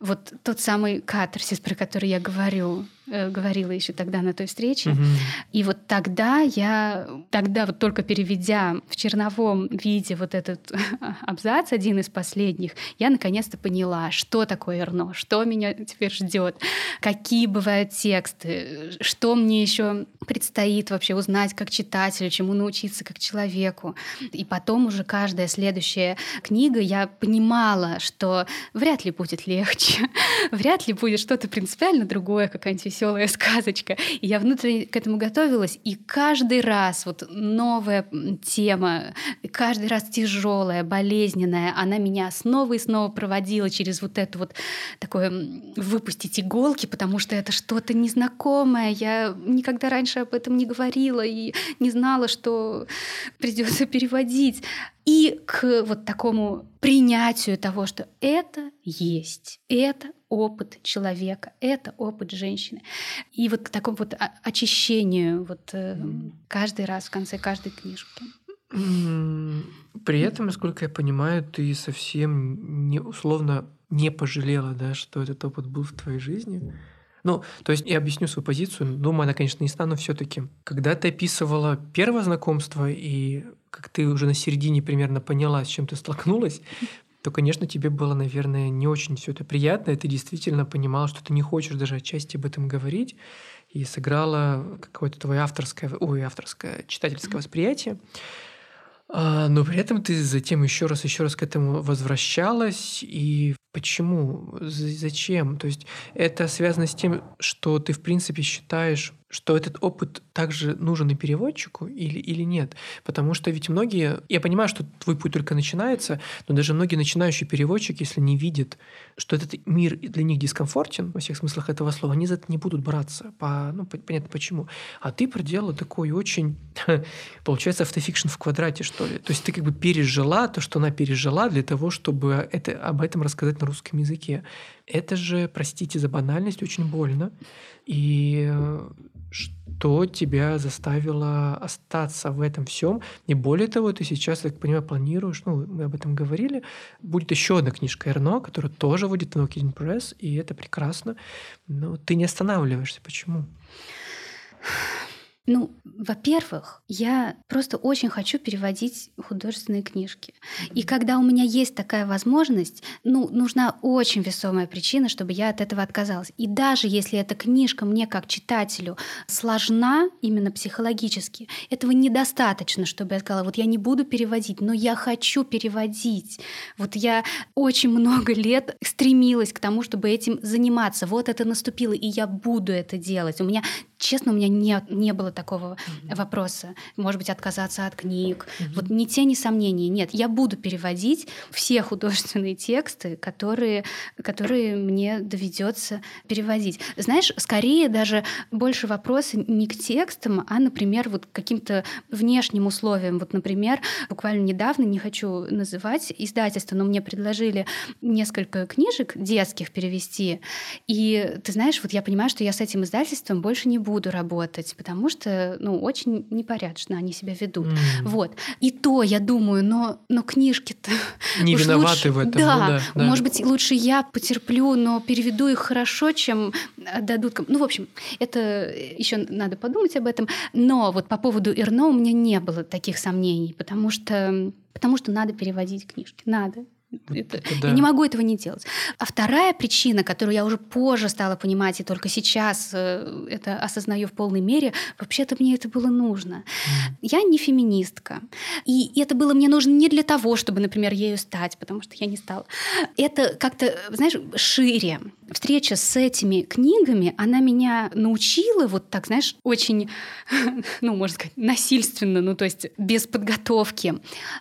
вот тот самый катарсис, про который я говорю. Э, говорила еще тогда на той встрече. Угу. И вот тогда я, тогда вот только переведя в черновом виде вот этот абзац, один из последних, я наконец-то поняла, что такое Эрно, что меня теперь ждет, какие бывают тексты, что мне еще предстоит вообще узнать как читателю, чему научиться как человеку. И потом уже каждая следующая книга я понимала, что вряд ли будет легче, вряд ли будет что-то принципиально другое, какая-нибудь веселая сказочка. И я внутренне к этому готовилась, и каждый раз вот новая тема, каждый раз тяжелая, болезненная, она меня снова и снова проводила через вот это вот такое выпустить иголки, потому что это что-то незнакомое. Я никогда раньше об этом не говорила и не знала, что придется переводить и к вот такому принятию того, что это есть, это опыт человека, это опыт женщины. И вот к такому вот очищению вот э, каждый раз в конце каждой книжки. При этом, насколько я понимаю, ты совсем не условно не пожалела, да, что этот опыт был в твоей жизни. Ну, то есть я объясню свою позицию. Думаю, она, конечно, не стану все-таки. Когда ты описывала первое знакомство и как ты уже на середине примерно поняла, с чем ты столкнулась, то, конечно, тебе было, наверное, не очень все это приятно, и ты действительно понимала, что ты не хочешь даже отчасти об этом говорить, и сыграла какое-то твое авторское, ой, авторское читательское восприятие. А, но при этом ты затем еще раз, еще раз к этому возвращалась, и почему, зачем? То есть это связано с тем, что ты в принципе считаешь что этот опыт также нужен и переводчику или, или нет. Потому что ведь многие, я понимаю, что твой путь только начинается, но даже многие начинающие переводчики, если не видят, что этот мир для них дискомфортен, во всех смыслах этого слова, они за это не будут браться. По, ну, понятно почему. А ты проделала такой очень, получается, автофикшн в квадрате, что ли. То есть ты как бы пережила то, что она пережила для того, чтобы это, об этом рассказать на русском языке. Это же, простите за банальность, очень больно. И что тебя заставило остаться в этом всем. И более того, ты сейчас, я так понимаю, планируешь, ну, мы об этом говорили, будет еще одна книжка Эрно, которая тоже выйдет на Kidding Press, и это прекрасно. Но ты не останавливаешься. Почему? Ну, во-первых, я просто очень хочу переводить художественные книжки. И когда у меня есть такая возможность, ну, нужна очень весомая причина, чтобы я от этого отказалась. И даже если эта книжка мне как читателю сложна именно психологически, этого недостаточно, чтобы я сказала, вот я не буду переводить, но я хочу переводить. Вот я очень много лет стремилась к тому, чтобы этим заниматься. Вот это наступило, и я буду это делать. У меня честно, у меня не, не было такого mm-hmm. вопроса. Может быть, отказаться от книг. Mm-hmm. Вот ни тени сомнений. Нет, я буду переводить все художественные тексты, которые, которые мне доведется переводить. Знаешь, скорее даже больше вопросы не к текстам, а, например, вот к каким-то внешним условиям. Вот, например, буквально недавно, не хочу называть издательство, но мне предложили несколько книжек детских перевести. И ты знаешь, вот я понимаю, что я с этим издательством больше не буду буду работать, потому что, ну, очень непорядочно они себя ведут. Mm. Вот. И то, я думаю, но, но книжки-то... Не виноваты лучше, в этом. Да, ну, да, да, может быть, лучше я потерплю, но переведу их хорошо, чем дадут... Ну, в общем, это еще надо подумать об этом. Но вот по поводу Ирно у меня не было таких сомнений, потому что, потому что надо переводить книжки. Надо. Это, да. Я не могу этого не делать. А вторая причина, которую я уже позже стала понимать, и только сейчас э, это осознаю в полной мере, вообще-то мне это было нужно. Mm. Я не феминистка. И это было мне нужно не для того, чтобы, например, ею стать, потому что я не стала. Это как-то, знаешь, шире. Встреча с этими книгами, она меня научила вот так, знаешь, очень, ну, можно сказать, насильственно, ну, то есть без подготовки.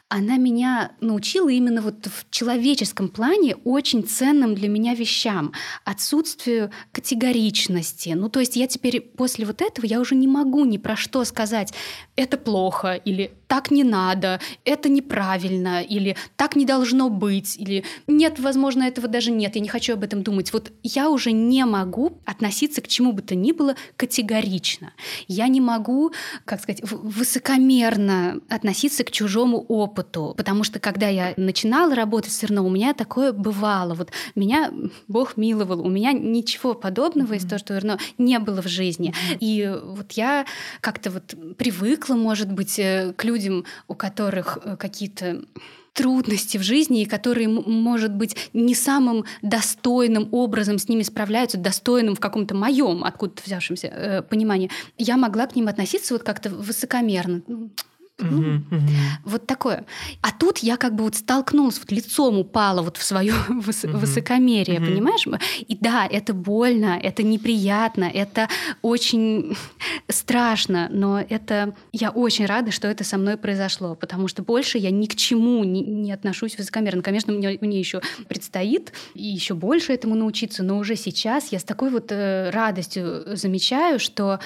Она меня научила именно вот в человеческом плане очень ценным для меня вещам, отсутствию категоричности. Ну, то есть я теперь после вот этого я уже не могу ни про что сказать, это плохо или так не надо, это неправильно или так не должно быть или нет, возможно, этого даже нет, я не хочу об этом думать. Вот я уже не могу относиться к чему бы то ни было категорично. Я не могу, как сказать, высокомерно относиться к чужому опыту, потому что когда я начинала работать все равно, у меня такое бывало. Вот меня Бог миловал, у меня ничего подобного mm-hmm. из того, что верно, не было в жизни. Mm-hmm. И вот я как-то вот привыкла, может быть, э, к людям, у которых э, какие-то трудности в жизни, и которые, может быть, не самым достойным образом с ними справляются, достойным в каком-то моем, откуда-то взявшемся э, понимании, я могла к ним относиться вот как-то высокомерно. Угу, угу. Вот такое. А тут я как бы вот столкнулась, вот лицом упала вот в свое выс- угу. высокомерие, угу. понимаешь? И да, это больно, это неприятно, это очень страшно, но это я очень рада, что это со мной произошло, потому что больше я ни к чему не, не отношусь высокомерно. Конечно, мне, мне еще предстоит и еще больше этому научиться, но уже сейчас я с такой вот э, радостью замечаю, что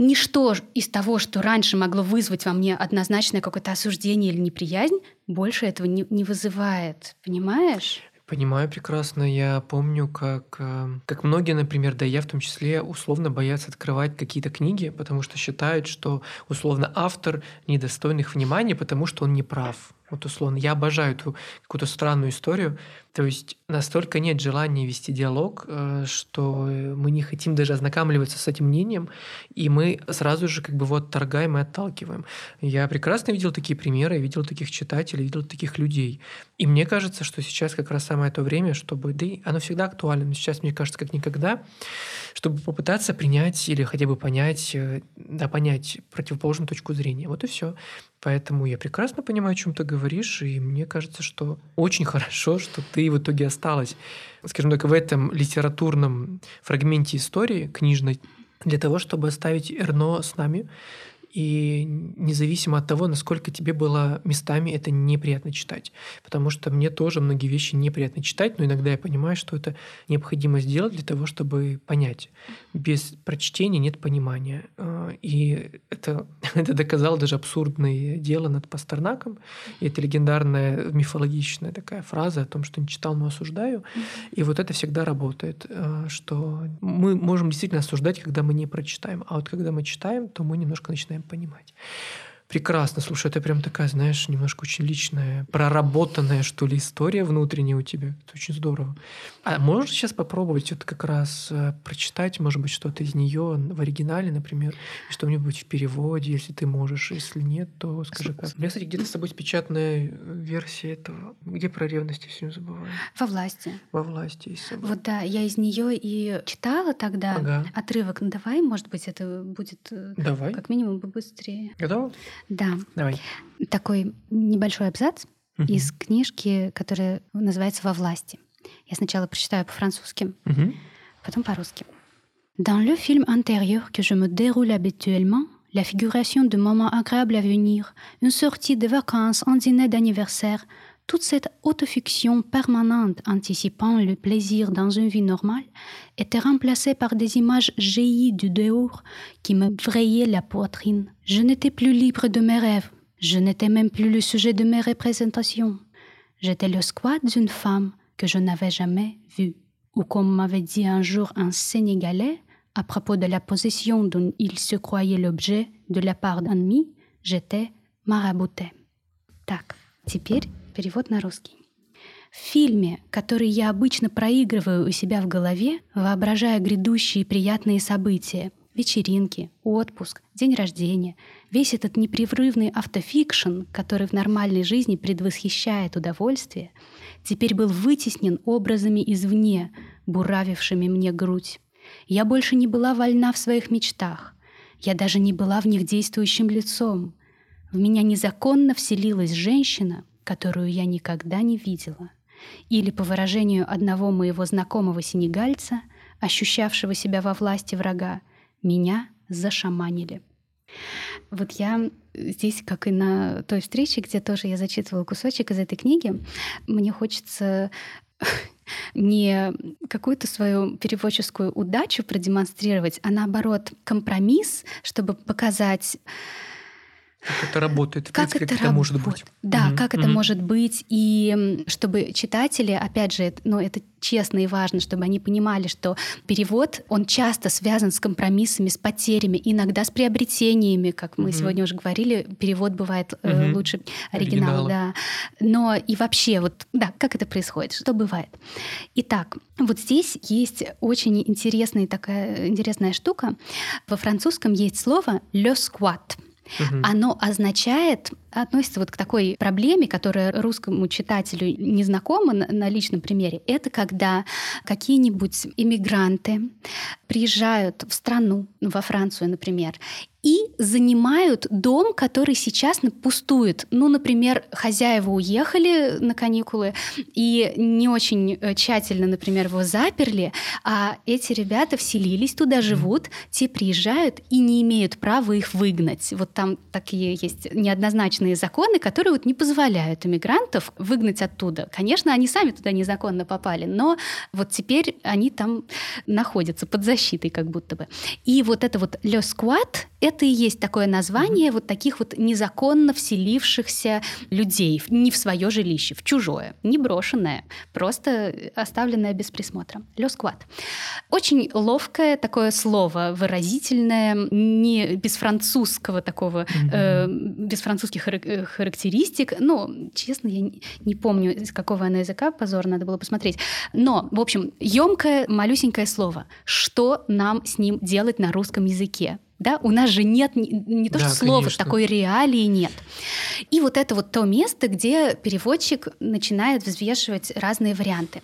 ничто из того, что раньше могло вызвать во мне однозначное какое-то осуждение или неприязнь, больше этого не, не вызывает. Понимаешь? Понимаю прекрасно. Я помню, как, э, как многие, например, да я в том числе, условно боятся открывать какие-то книги, потому что считают, что условно автор недостойных внимания, потому что он не прав. Вот условно, я обожаю эту какую-то странную историю. То есть настолько нет желания вести диалог, э, что мы не хотим даже ознакомливаться с этим мнением, и мы сразу же как бы вот торгаем и отталкиваем. Я прекрасно видел такие примеры, видел таких читателей, видел таких людей. И мне кажется, что сейчас как раз самое то время, чтобы, да и оно всегда актуально, но сейчас, мне кажется, как никогда, чтобы попытаться принять или хотя бы понять, э, да, понять противоположную точку зрения. Вот и все. Поэтому я прекрасно понимаю, о чем ты говоришь, и мне кажется, что очень хорошо, что ты в итоге осталась, скажем так, в этом литературном фрагменте истории книжной, для того, чтобы оставить Эрно с нами, и независимо от того, насколько тебе было местами это неприятно читать. Потому что мне тоже многие вещи неприятно читать, но иногда я понимаю, что это необходимо сделать для того, чтобы понять. Без прочтения нет понимания. А, и это, это доказал даже абсурдное дело над Пастернаком. И это легендарная мифологичная такая фраза о том, что не читал, но осуждаю. И вот это всегда работает, а, что мы можем действительно осуждать, когда мы не прочитаем. А вот когда мы читаем, то мы немножко начинаем начинаем понимать. Прекрасно, слушай, это прям такая, знаешь, немножко очень личная, проработанная, что ли, история внутренняя у тебя. Это очень здорово. А можешь сейчас попробовать вот как раз э, прочитать, может быть, что-то из нее в оригинале, например, что-нибудь в переводе, если ты можешь. Если нет, то скажи как. У меня, кстати, где-то с тобой печатная э, версия этого. Где про ревность я все не забываю? Во власти. Во власти Вот да, я из нее и читала тогда ага. отрывок. Ну давай, может быть, это будет э, давай. как минимум быстрее. Готова? Да. Давай. Такой небольшой абзац угу. из книжки, которая называется «Во власти». Я сначала прочитаю по-французски, угу. потом по-русски. Dans le film intérieur que je me déroule habituellement, la figuration de moments agréables à venir, une sortie de vacances, un dîner d'anniversaire, toute cette autofiction permanente anticipant le plaisir dans une vie normale était remplacée par des images jaillies du dehors qui me vrayaient la poitrine. Je n'étais plus libre de mes rêves, je n'étais même plus le sujet de mes représentations. J'étais le squat d'une femme que je n'avais jamais vue. Ou comme m'avait dit un jour un Sénégalais à propos de la possession dont il se croyait l'objet de la part d'ennemis, j'étais marabouté. Так, теперь перевод на русский. В фильме, который я обычно проигрываю у себя в голове, воображая грядущие приятные события, вечеринки, отпуск, день рождения, весь этот непрерывный автофикшн, который в нормальной жизни предвосхищает удовольствие, теперь был вытеснен образами извне, буравившими мне грудь. Я больше не была вольна в своих мечтах. Я даже не была в них действующим лицом. В меня незаконно вселилась женщина, которую я никогда не видела. Или, по выражению одного моего знакомого сенегальца, ощущавшего себя во власти врага, меня зашаманили. Вот я здесь, как и на той встрече, где тоже я зачитывала кусочек из этой книги, мне хочется не какую-то свою переводческую удачу продемонстрировать, а наоборот компромисс, чтобы показать Как это работает? В как принципе, это, как это может быть? Да, Мгм, как это мгм. может быть, и чтобы читатели, опять же, это- ну, это честно и важно, чтобы они понимали, что перевод, он часто связан с компромиссами, с потерями, иногда с приобретениями, как мы Мгм. сегодня уже говорили, перевод бывает э, Мгм. лучше оригинала, Оригинала. да. Но и вообще, вот, да, как это происходит, что бывает. Итак, вот здесь есть очень интересная такая интересная штука. Во французском есть слово «le squat». Мгм. Оно означает, относится вот к такой проблеме, которая русскому читателю не знакома на, на личном примере. Это когда какие-нибудь иммигранты приезжают в страну, ну, во Францию, например, и занимают дом, который сейчас пустует. Ну, например, хозяева уехали на каникулы и не очень э, тщательно, например, его заперли, а эти ребята вселились туда, живут, те приезжают и не имеют права их выгнать. Вот там такие есть неоднозначные законы, которые вот не позволяют иммигрантов выгнать оттуда. Конечно, они сами туда незаконно попали, но вот теперь они там находятся под защитой как будто бы. И вот это вот «le squat» — это и есть такое название вот таких вот незаконно вселившихся людей не в свое жилище, в чужое, не брошенное, просто оставленное без присмотра. «Le squat». Очень ловкое такое слово, выразительное, не без французского такого, э, без французских э, характеристик. Ну, честно, я не- не помню, из какого оно языка, позор, надо было посмотреть. Но, в общем, емкое, малюсенькое слово. Что нам с ним делать на русском языке? Да, у нас же нет не, то, Да, что слова, конечно. такой реалии нет. И вот это вот то место, где переводчик начинает взвешивать разные варианты.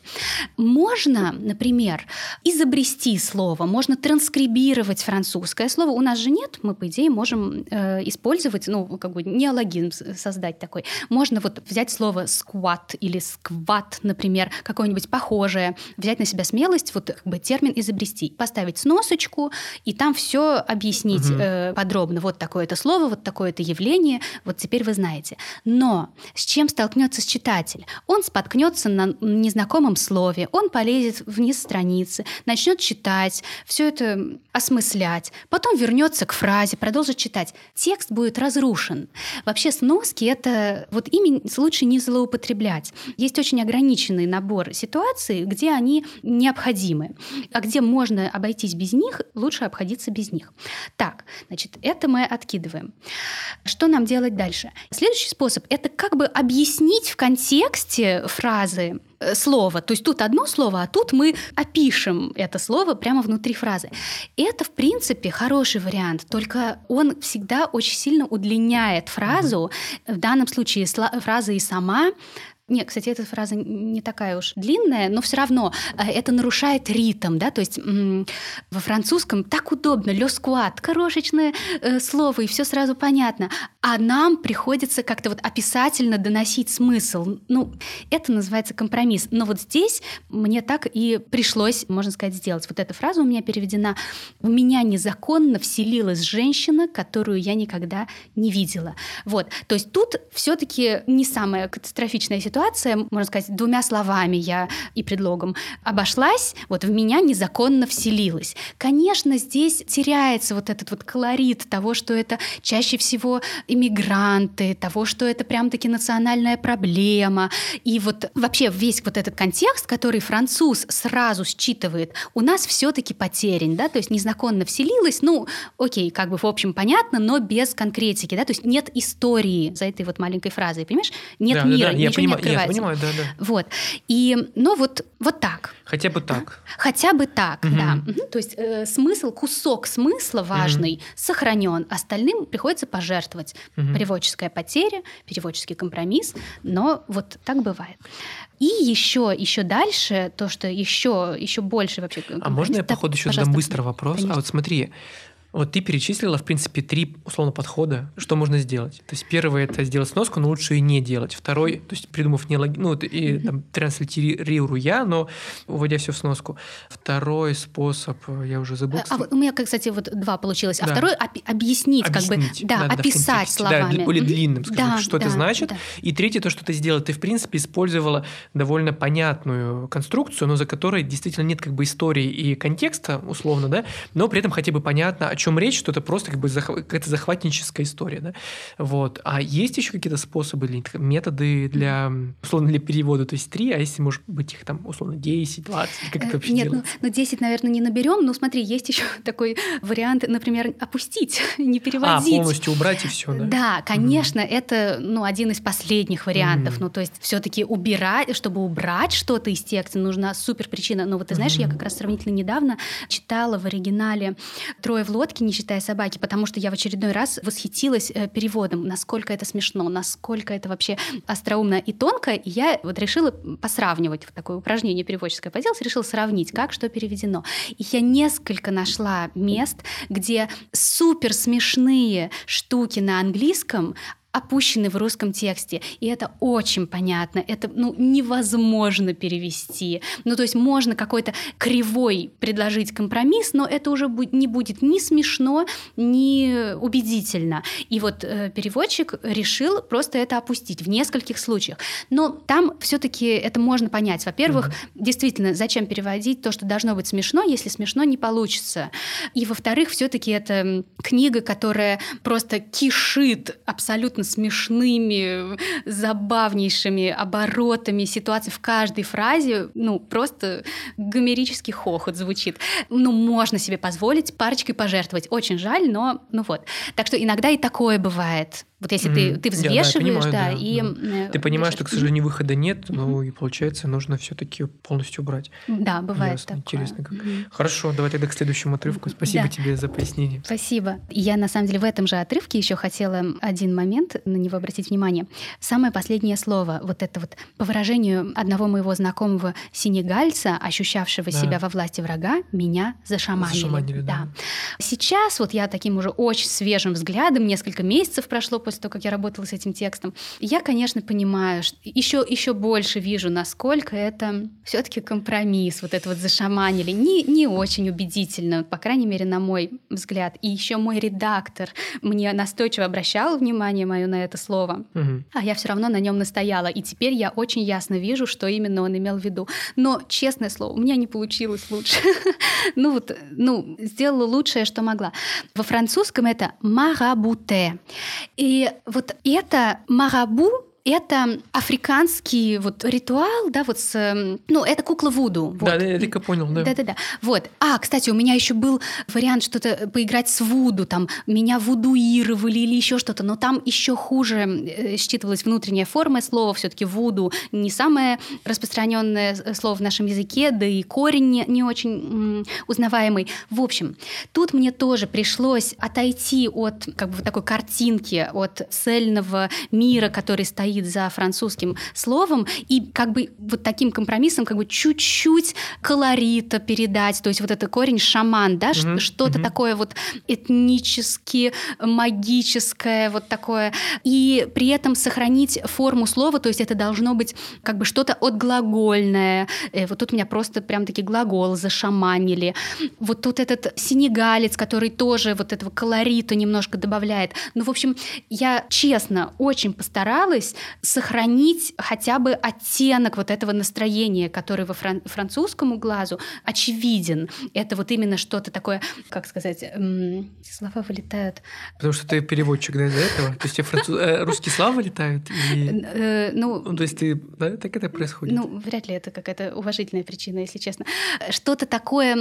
Можно, например, изобрести слово, можно транскрибировать французское слово. У нас же нет, мы, по идее, можем э, использовать, ну, как бы неологизм создать такой. Можно вот взять слово «скват» или «скват», например, какое-нибудь похожее, взять на себя смелость, вот как бы термин изобрести, поставить сносочку, и там все объяснить Мгм. э, подробно. Вот такое-то слово, вот такое-то явление, вот теперь вы знаете. Но с чем столкнется читатель? Он споткнется на незнакомом слове, он полезет вниз страницы, начнет читать, все это осмыслять, потом вернется к фразе, продолжит читать. Текст будет разрушен. Вообще сноски это вот ими лучше не злоупотреблять. Есть очень ограниченный набор ситуаций, где они необходимы, а где можно обойтись без них, лучше обходиться без них. Так, значит, это мы откидываем. Что нам делать дальше? Следующий способ — это как бы объяснить в контексте фразы э, слово. То есть тут одно слово, а тут мы опишем это слово прямо внутри фразы. Это, в принципе, хороший вариант, только он всегда очень сильно удлиняет фразу. В данном случае фраза и сама нет, кстати, эта фраза не такая уж длинная, но все равно э, это нарушает ритм, да, то есть во французском так удобно, squat, крошечное э, слово, и все сразу понятно, а нам приходится как-то вот описательно доносить смысл. Ну, это называется компромисс. Но вот здесь мне так и пришлось, можно сказать, сделать. Вот эта фраза у меня переведена «В меня незаконно вселилась женщина, которую я никогда не видела». Вот, то есть тут все таки не самая катастрофичная ситуация, можно сказать, двумя словами я и предлогом обошлась, вот в меня незаконно вселилась. Конечно, здесь теряется вот этот вот колорит того, что это чаще всего иммигранты, того, что это прям-таки национальная проблема. И вот вообще весь вот этот контекст, который француз сразу считывает, у нас все-таки потерян, да, то есть незаконно вселилась, ну, окей, как бы в общем понятно, но без конкретики, да, то есть нет истории за этой вот маленькой фразой, понимаешь? Нет Да, да, мира, да, я ничего не понимаю, я понимаю, да, да. Вот. И, ну вот, вот так. Хотя бы так. Хотя бы так, Мгм. да. Мгм. То есть э, смысл, кусок смысла важный сохранен, остальным приходится пожертвовать. Мгм. Переводческая потеря, переводческий компромисс, но вот так бывает. И еще, еще дальше, то, что еще, еще больше вообще. А можно я, походу, еще задам быстро вопрос? Конечно. А вот смотри, вот ты перечислила, в принципе, три условно подхода, что можно сделать. То есть первый это сделать сноску, но лучше и не делать. Второй, то есть придумав не логи- ну и там, транслитерирую я, но уводя все в сноску. Второй способ, я уже забыл. А вот у меня, кстати, вот два получилось. А Да. второй оби- объяснить, как Объяснить, бы, да, в описать да, словами. более Мгм. длинным сказать, Да, что это да, значит. да. И третье, то, что ты сделала, ты, в принципе, использовала довольно понятную конструкцию, но за которой действительно нет как бы истории и контекста, условно, да, но при этом хотя бы понятно, о о чем речь, что это просто как бы захва- какая-то захватническая история, да, вот. А есть еще какие-то способы или методы для, условно, для перевода, то есть три, а если, может быть, их там, условно, 10, 20, как это вообще Нет, ну, делается? ну 10, наверное, не наберем, но смотри, есть еще такой вариант, например, опустить, не А, переводить. полностью убрать и все, да? Да, конечно, это ну, один из последних вариантов. Мгм. Ну, то есть все-таки убирать, чтобы убрать что-то из текста, нужна супер причина. Но вот ты знаешь, я Мгм. как раз сравнительно недавно читала в оригинале «Трое в лодке, не считая собаки», потому что я в очередной раз восхитилась э, переводом, насколько это смешно, насколько это вообще остроумно и тонко. И я вот решила посравнивать, вот такое упражнение переводческое поделать, решила сравнить, как что переведено. И я несколько нашла мест, где супер смешные штуки на английском опущены в русском тексте. И это очень понятно. Это ну, невозможно перевести. Ну, то есть можно какой-то кривой предложить компромисс, но это уже не будет ни смешно, ни убедительно. И вот э, переводчик решил просто это опустить в нескольких случаях. Но там все-таки это можно понять. Во-первых, действительно, зачем переводить то, что должно быть смешно, если смешно не получится. И во-вторых, все-таки это книга, которая просто кишит абсолютно смешными, забавнейшими оборотами ситуаций в каждой фразе. Ну, просто гомерический хохот звучит. Ну, можно себе позволить парочкой пожертвовать. Очень жаль, но ну вот. Так что иногда и такое бывает. Вот если ты, Мгм. ты Я, да, взвешиваешь, понимаю, да, да, и... да. э, Ты понимаешь, что, к сожалению, выхода нет, ну и получается, нужно все-таки полностью убрать. Да, бывает Ясно, такое. интересно как. Мгм. Хорошо, давай тогда к следующему отрывку. Спасибо Да. тебе за пояснение. Спасибо. Я на самом деле в этом же отрывке еще хотела один момент на него обратить внимание. Самое последнее слово, вот это вот по выражению одного моего знакомого сенегальца, ощущавшего Да. себя во власти врага, меня зашаманили. Зашаманили, да. Сейчас вот я таким уже очень свежим взглядом, несколько месяцев прошло после того, как я работала с этим текстом, я, конечно, понимаю, еще, еще больше вижу, насколько это все-таки компромисс, вот это вот зашаманили. Не, не очень убедительно, по крайней мере, на мой взгляд. И еще мой редактор мне настойчиво обращал внимание мое на это слово. Мгм. А я все равно на нем настояла. И теперь я очень ясно вижу, что именно он имел в виду. Но, честное слово, у меня не получилось лучше. ну вот, ну, сделала лучшее, что могла. Во французском это «марабуте». И вот это «марабу» это африканский вот ритуал, да, вот с, эм, ну, это кукла Вуду. вот. Да, да, я только понял, да. Да-да-да. Вот. А, кстати, у меня еще был вариант что-то поиграть с Вуду, там меня вудуировали или еще что-то, но там еще хуже э, считывалась внутренняя форма слова. Все-таки Вуду не самое распространенное с- слово в нашем языке, да и корень не, не очень м, узнаваемый. В общем, тут мне тоже пришлось отойти от как бы вот такой картинки, от цельного мира, который стоит за французским словом, и как бы вот таким компромиссом как бы чуть-чуть колорита передать, то есть вот это корень шаман, да, Мгм, что-то мгм. такое вот этнически магическое, вот такое, и при этом сохранить форму слова, то есть это должно быть как бы что-то отглагольное. Э, Вот тут меня просто прям таки глагол зашаманили. Вот тут этот сенегалец, который тоже вот этого колорита немножко добавляет. Ну, в общем, я честно очень постаралась сохранить хотя бы оттенок вот этого настроения, который во фран- французскому глазу очевиден. Это вот именно что-то такое, как сказать, м, слова вылетают. Потому что ты переводчик, да, из-за этого? То есть тебе француз... э, русские слова летают? Или... Э, ну, Ну, то есть ты... Да, так это происходит? Ну, вряд ли это какая-то уважительная причина, если честно. Что-то такое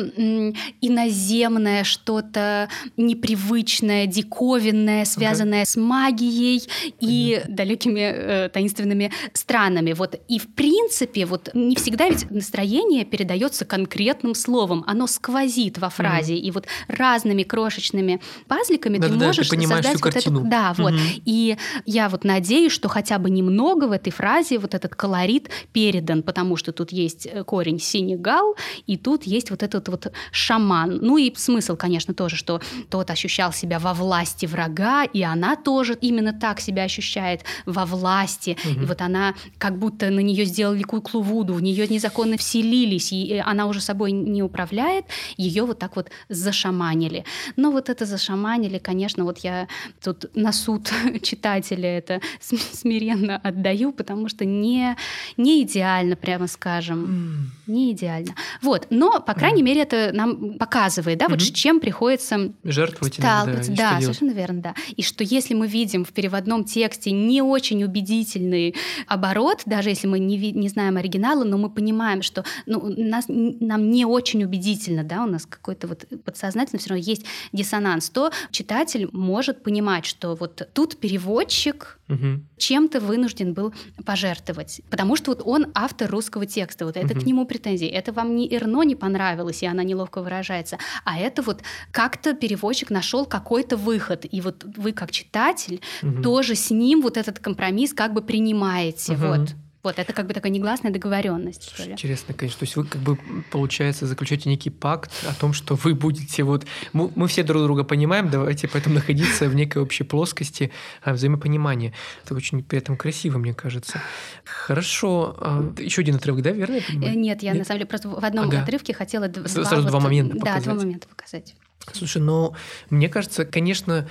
иноземное, что-то непривычное, диковинное, связанное с магией и далекими э, таинственными странами. Вот. И в принципе, вот не всегда ведь настроение передается конкретным словом, оно сквозит во фразе, и вот разными крошечными пазликами ты Да-да-да, ты можешь понимаешь создать вот картину. Да, вот. Мгм. И я вот надеюсь, что хотя бы немного в этой фразе вот этот колорит передан, потому что тут есть э, корень Сенегал, и тут есть вот этот вот шаман. Ну и смысл, конечно, тоже, что тот ощущал себя во власти врага, и она тоже именно так себя ощущает во власти власти, угу. и вот она как будто на нее сделали куклу Вуду, в нее незаконно вселились, и она уже собой не управляет, ее вот так вот зашаманили. Но вот это зашаманили, конечно, вот я тут на суд читателя это смиренно отдаю, потому что не, не идеально, прямо скажем, mm. не идеально. Вот, но, по крайней mm. мере, это нам показывает, да, mm-hmm. вот с чем приходится жертвовать сталкиваться. Да, да совершенно верно, да. И что если мы видим в переводном тексте не очень убедительный оборот, даже если мы не, не знаем оригинала, но мы понимаем, что ну, нас, нам не очень убедительно, да, у нас какой-то вот подсознательно все равно есть диссонанс, то читатель может понимать, что вот тут переводчик угу. чем-то вынужден был пожертвовать, потому что вот он автор русского текста, вот это угу. к нему претензии, это вам не Эрно не понравилось, и она неловко выражается, а это вот как-то переводчик нашел какой-то выход, и вот вы как читатель угу. тоже с ним вот этот компромисс как бы принимаете, угу. вот. Вот, это как бы такая негласная договоренность. Слушай, интересно, конечно. То есть вы как бы, получается, заключаете некий пакт о том, что вы будете вот... Мы, мы все друг друга понимаем, давайте поэтому находиться в некой общей плоскости а, взаимопонимания. Это очень при этом красиво, мне кажется. Хорошо. А, еще один отрывок, да, верно я? Э, нет, я Нет? на самом деле просто в одном ага. отрывке хотела два, Сразу вот, два момента показать. Да, два момента показать. Слушай, но мне кажется, конечно,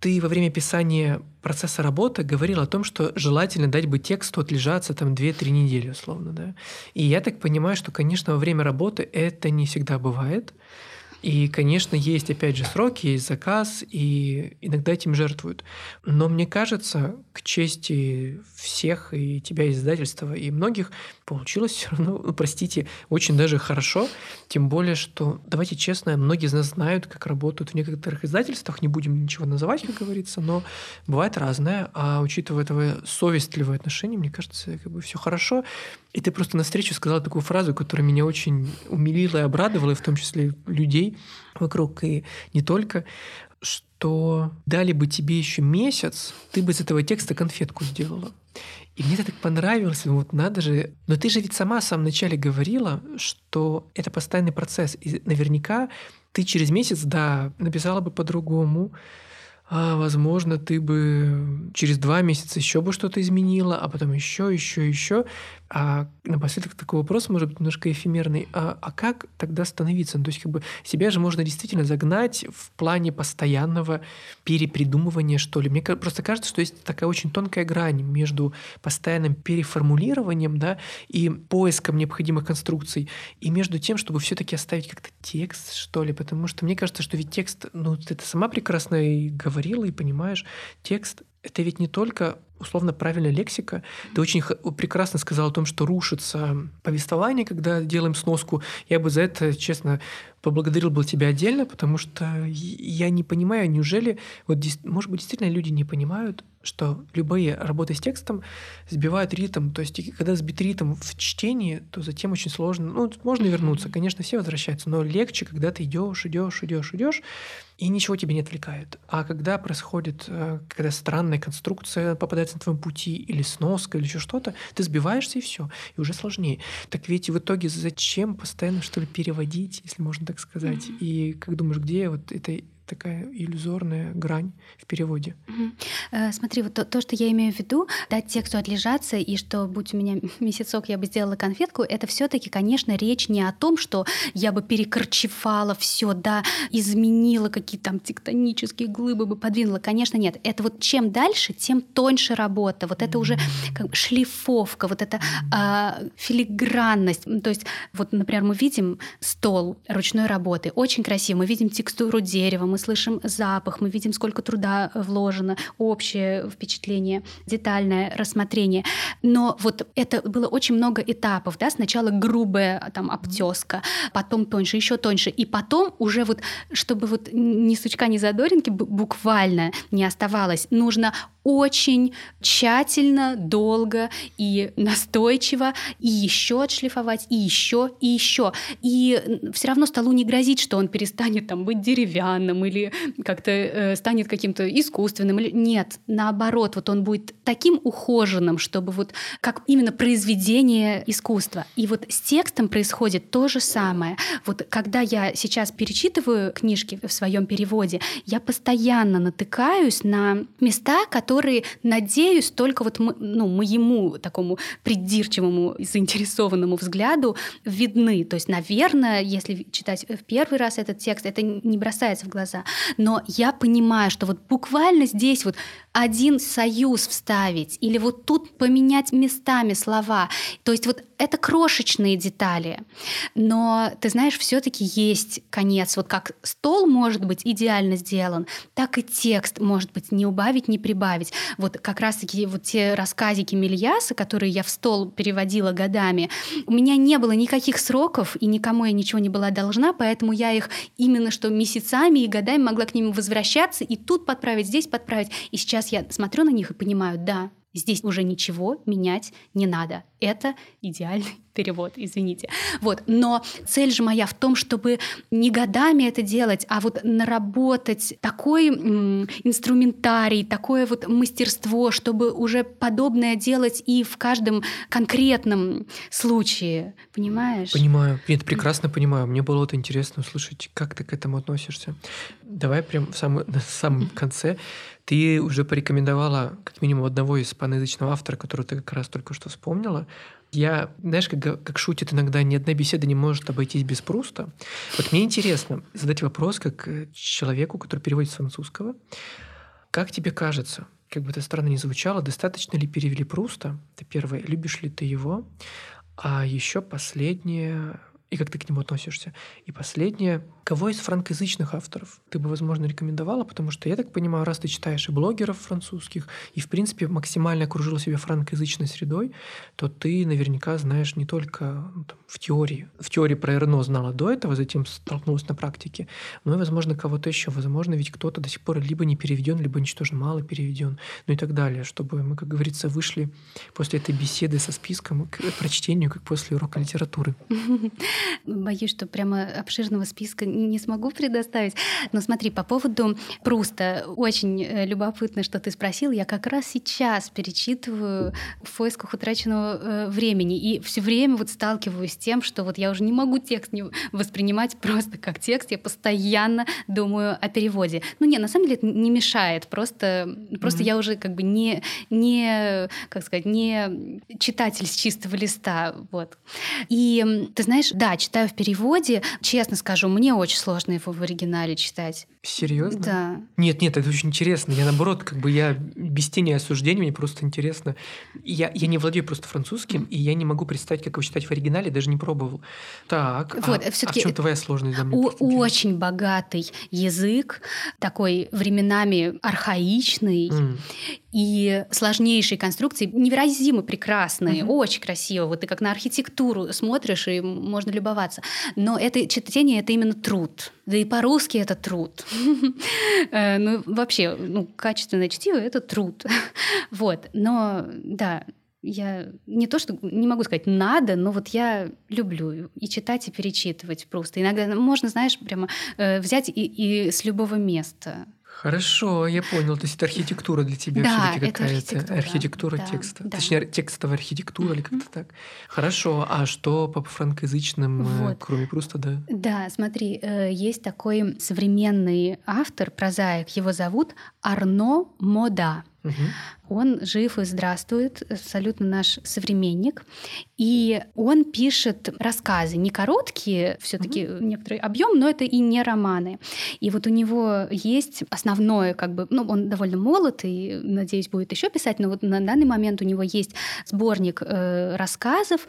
ты во время писания процесса работы говорил о том, что желательно дать бы тексту отлежаться там 2-3 недели, условно, да. И я так понимаю, что, конечно, во время работы это не всегда бывает. И, конечно, есть, опять же, сроки, есть заказ, и иногда этим жертвуют. Но мне кажется, к чести всех, и тебя, издательства, и многих, получилось все равно, ну, простите, очень даже хорошо. Тем более, что, давайте честно, многие из нас знают, как работают в некоторых издательствах, не будем ничего называть, как говорится, но бывает разное. А учитывая этого совестливое отношение, мне кажется, как бы все хорошо. И ты просто на встречу сказала такую фразу, которая меня очень умилила и обрадовала, и в том числе людей вокруг, и не только, что дали бы тебе еще месяц, ты бы из этого текста конфетку сделала. И мне это так понравилось, ну вот надо же. Но ты же ведь сама в самом начале говорила, что это постоянный процесс. И наверняка ты через месяц, да, написала бы по-другому, а, возможно, ты бы через два месяца еще бы что-то изменила, а потом еще, еще, еще. А напоследок такой вопрос, может быть, немножко эфемерный. А, а как тогда становиться? Ну, то есть, как бы себя же можно действительно загнать в плане постоянного перепридумывания, что ли. Мне просто кажется, что есть такая очень тонкая грань между постоянным переформулированием, да, и поиском необходимых конструкций, и между тем, чтобы все-таки оставить как-то текст, что ли. Потому что мне кажется, что ведь текст, ну, ты это сама прекрасно и говорила, и понимаешь, текст это ведь не только условно правильная лексика. Ты очень прекрасно сказал о том, что рушится повествование, когда делаем сноску. Я бы за это, честно, поблагодарил бы тебя отдельно, потому что я не понимаю, неужели, вот, может быть, действительно люди не понимают, что любые работы с текстом сбивают ритм. То есть, когда сбит ритм в чтении, то затем очень сложно. Ну, можно вернуться, конечно, все возвращаются, но легче, когда ты идешь, идешь, идешь, идешь, и ничего тебя не отвлекает. А когда происходит, э, когда странная конструкция попадается на твоем пути, или сноска, или еще что-то, ты сбиваешься, и все, и уже сложнее. Так ведь в итоге зачем постоянно что ли переводить, если можно так сказать? И как думаешь, где вот это такая иллюзорная грань в переводе. Угу. Смотри, вот то, то, что я имею в виду, дать тексту отлежаться, и что, будь у меня месяцок, я бы сделала конфетку, это все таки конечно, речь не о том, что я бы перекорчевала все, да, изменила какие-то там тектонические глыбы бы подвинула. Конечно, нет. Это вот чем дальше, тем тоньше работа. Вот это уже как шлифовка, вот эта а, филигранность. То есть, вот, например, мы видим стол ручной работы, очень красиво, мы видим текстуру дерева, мы слышим запах, мы видим, сколько труда вложено, общее впечатление, детальное рассмотрение. Но вот это было очень много этапов, да, сначала грубая там обтеска, потом тоньше, еще тоньше, и потом уже вот, чтобы вот ни сучка, ни задоринки буквально не оставалось, нужно очень тщательно, долго и настойчиво и еще отшлифовать, и еще, и еще. И все равно столу не грозит, что он перестанет там быть деревянным или как-то э, станет каким-то искусственным. Или... Нет, наоборот, вот он будет таким ухоженным, чтобы вот как именно произведение искусства. И вот с текстом происходит то же самое. Вот когда я сейчас перечитываю книжки в своем переводе, я постоянно натыкаюсь на места, которые надеюсь, только вот мы, ну, моему такому придирчивому заинтересованному взгляду видны. То есть, наверное, если читать в первый раз этот текст, это не бросается в глаза. Но я понимаю, что вот буквально здесь вот один союз вставить или вот тут поменять местами слова. То есть вот это крошечные детали. Но ты знаешь, все-таки есть конец. Вот как стол может быть идеально сделан, так и текст может быть не убавить, не прибавить. Вот как раз-таки вот те рассказики Мельяса, которые я в стол переводила годами, у меня не было никаких сроков, и никому я ничего не была должна, поэтому я их именно что месяцами и годами могла к ним возвращаться и тут подправить, здесь подправить. И сейчас я смотрю на них и понимаю, да, Здесь уже ничего менять не надо. Это идеальный перевод, извините. Вот. Но цель же моя в том, чтобы не годами это делать, а вот наработать такой м, инструментарий, такое вот мастерство, чтобы уже подобное делать и в каждом конкретном случае. Понимаешь? Понимаю. Нет, прекрасно понимаю. Мне было вот интересно услышать, как ты к этому относишься. Давай прям в самом, на самом конце ты уже порекомендовала как минимум одного испаноязычного автора, которого ты как раз только что вспомнила. Я, знаешь, как, как шутит иногда, ни одна беседа не может обойтись без Пруста. Вот мне интересно задать вопрос как э, человеку, который переводит с французского. Как тебе кажется, как бы это странно ни звучало, достаточно ли перевели Пруста? Это первое. Любишь ли ты его? А еще последнее, и как ты к нему относишься. И последнее, кого из франкоязычных авторов ты бы, возможно, рекомендовала, потому что, я так понимаю, раз ты читаешь и блогеров французских, и, в принципе, максимально окружила себя франкоязычной средой, то ты наверняка знаешь не только ну, там, в теории. В теории про РНО знала до этого, затем столкнулась на практике, но и, возможно, кого-то еще. Возможно, ведь кто-то до сих пор либо не переведен, либо ничтожно мало переведен, ну и так далее, чтобы мы, как говорится, вышли после этой беседы со списком к прочтению, как после урока литературы. Боюсь, что прямо обширного списка не смогу предоставить. Но смотри, по поводу Пруста. Очень э, любопытно, что ты спросил. Я как раз сейчас перечитываю в поисках утраченного э, времени. И все время вот сталкиваюсь с тем, что вот я уже не могу текст не воспринимать просто как текст. Я постоянно думаю о переводе. Ну не, на самом деле это не мешает. Просто, просто mm-hmm. я уже как бы не, не, как сказать, не читатель с чистого листа. Вот. И ты знаешь, да, читаю в переводе. Честно скажу, мне очень сложно его в оригинале читать. Серьезно? Да. Нет, нет, это очень интересно. Я наоборот, как бы я без тени осуждения, мне просто интересно. Я, я не владею просто французским, и я не могу представить, как его читать в оригинале, даже не пробовал. Так, вот, а, а в чем твоя сложность? Да, очень богатый язык, такой временами архаичный. Mm и сложнейшие конструкции, невероятно прекрасные, mm-hmm. очень красиво. Вот ты как на архитектуру смотришь, и можно любоваться. Но это чтение — это именно труд. Да и по-русски это труд. Э, ну, вообще, ну, качественное чтиво — это труд. Вот. Но, да, я не то, что не могу сказать надо, но вот я люблю и читать, и перечитывать просто. Иногда можно, знаешь, прямо э, взять и, и с любого места. Хорошо, я понял. То есть это архитектура для тебя да, все-таки какая-то. Архитектура, архитектура да, текста. Да. Точнее, текстовая архитектура mm-hmm. или как-то так. Хорошо. А что по франкоязычным, э, вот. кроме Пруста, да? Да, смотри, э, есть такой современный автор, прозаик, его зовут Арно Мода. Угу. Он жив и здравствует, абсолютно наш современник. И он пишет рассказы, не короткие, все-таки угу. некоторый объем, но это и не романы. И вот у него есть основное, как бы, ну, он довольно молод и, надеюсь, будет еще писать, но вот на данный момент у него есть сборник э, рассказов.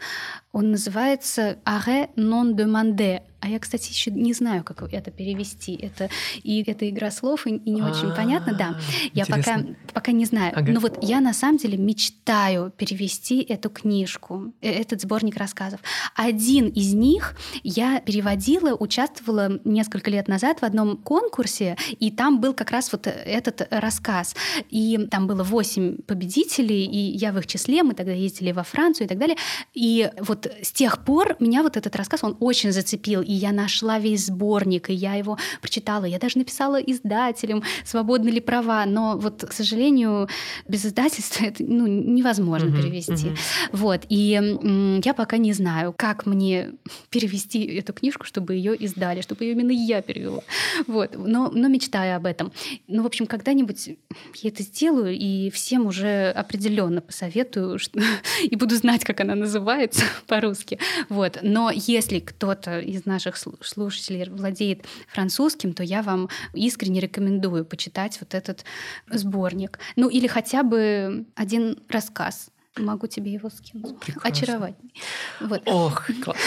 Он называется «Arrêt non demandé», а я, кстати, еще не знаю, как это перевести. Это и это игра слов, и, и не очень понятно, да. Я пока, пока не знаю. Но вот я на самом деле мечтаю перевести эту книжку, э, этот сборник рассказов. Один из них я переводила, участвовала несколько лет назад в одном конкурсе, и там был как раз вот этот рассказ. И там было восемь победителей, и я в их числе, мы тогда ездили во Францию и так далее. И вот с тех пор меня вот этот рассказ, он очень зацепил. И я нашла весь сборник, и я его прочитала. Я даже написала издателям, свободны ли права, но вот, к сожалению, без издательства это ну, невозможно uh-huh, перевести. Uh-huh. Вот, и я пока не знаю, как мне перевести эту книжку, чтобы ее издали, чтобы ее именно я перевела. Вот, но, но мечтаю об этом. Ну, в общем, когда-нибудь я это сделаю, и всем уже определенно посоветую, что... и буду знать, как она называется по-русски. Вот. Но если кто-то из наших слушателей владеет французским, то я вам искренне рекомендую почитать вот этот сборник. Ну или хотя бы один рассказ. Могу тебе его скинуть. Прекрасно. Очаровательный. Вот. Ох, классно.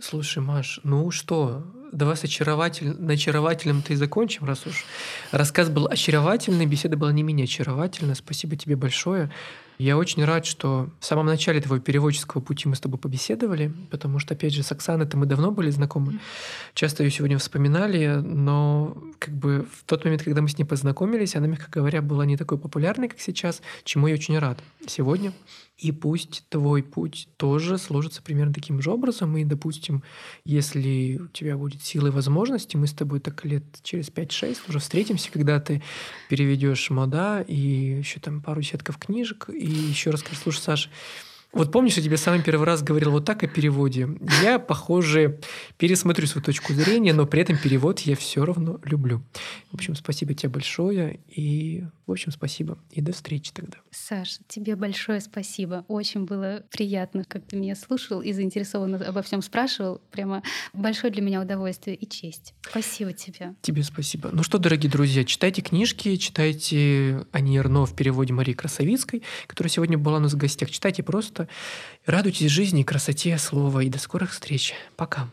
Слушай, Маш, ну что, давай с очарователь... на очаровательном-то и закончим, раз уж рассказ был очаровательный, беседа была не менее очаровательная. Спасибо тебе большое. Я очень рад, что в самом начале твоего переводческого пути мы с тобой побеседовали, потому что, опять же, с Оксаной-то мы давно были знакомы. Часто ее сегодня вспоминали, но как бы в тот момент, когда мы с ней познакомились, она, мягко говоря, была не такой популярной, как сейчас, чему я очень рад. Сегодня и пусть твой путь тоже сложится примерно таким же образом. И, допустим, если у тебя будет силы и возможности, мы с тобой так лет через 5-6 уже встретимся, когда ты переведешь мода и еще там пару десятков книжек, и еще раз скажешь, слушай, Саша, вот помнишь, я тебе самый первый раз говорил вот так о переводе? Я, похоже, пересмотрю свою точку зрения, но при этом перевод я все равно люблю. В общем, спасибо тебе большое. И, в общем, спасибо. И до встречи тогда. Саш, тебе большое спасибо. Очень было приятно, как ты меня слушал и заинтересованно обо всем спрашивал. Прямо большое для меня удовольствие и честь. Спасибо тебе. Тебе спасибо. Ну что, дорогие друзья, читайте книжки, читайте Ани Эрно в переводе Марии Красовицкой, которая сегодня была у нас в гостях. Читайте просто Радуйтесь жизни, красоте слова и до скорых встреч. Пока.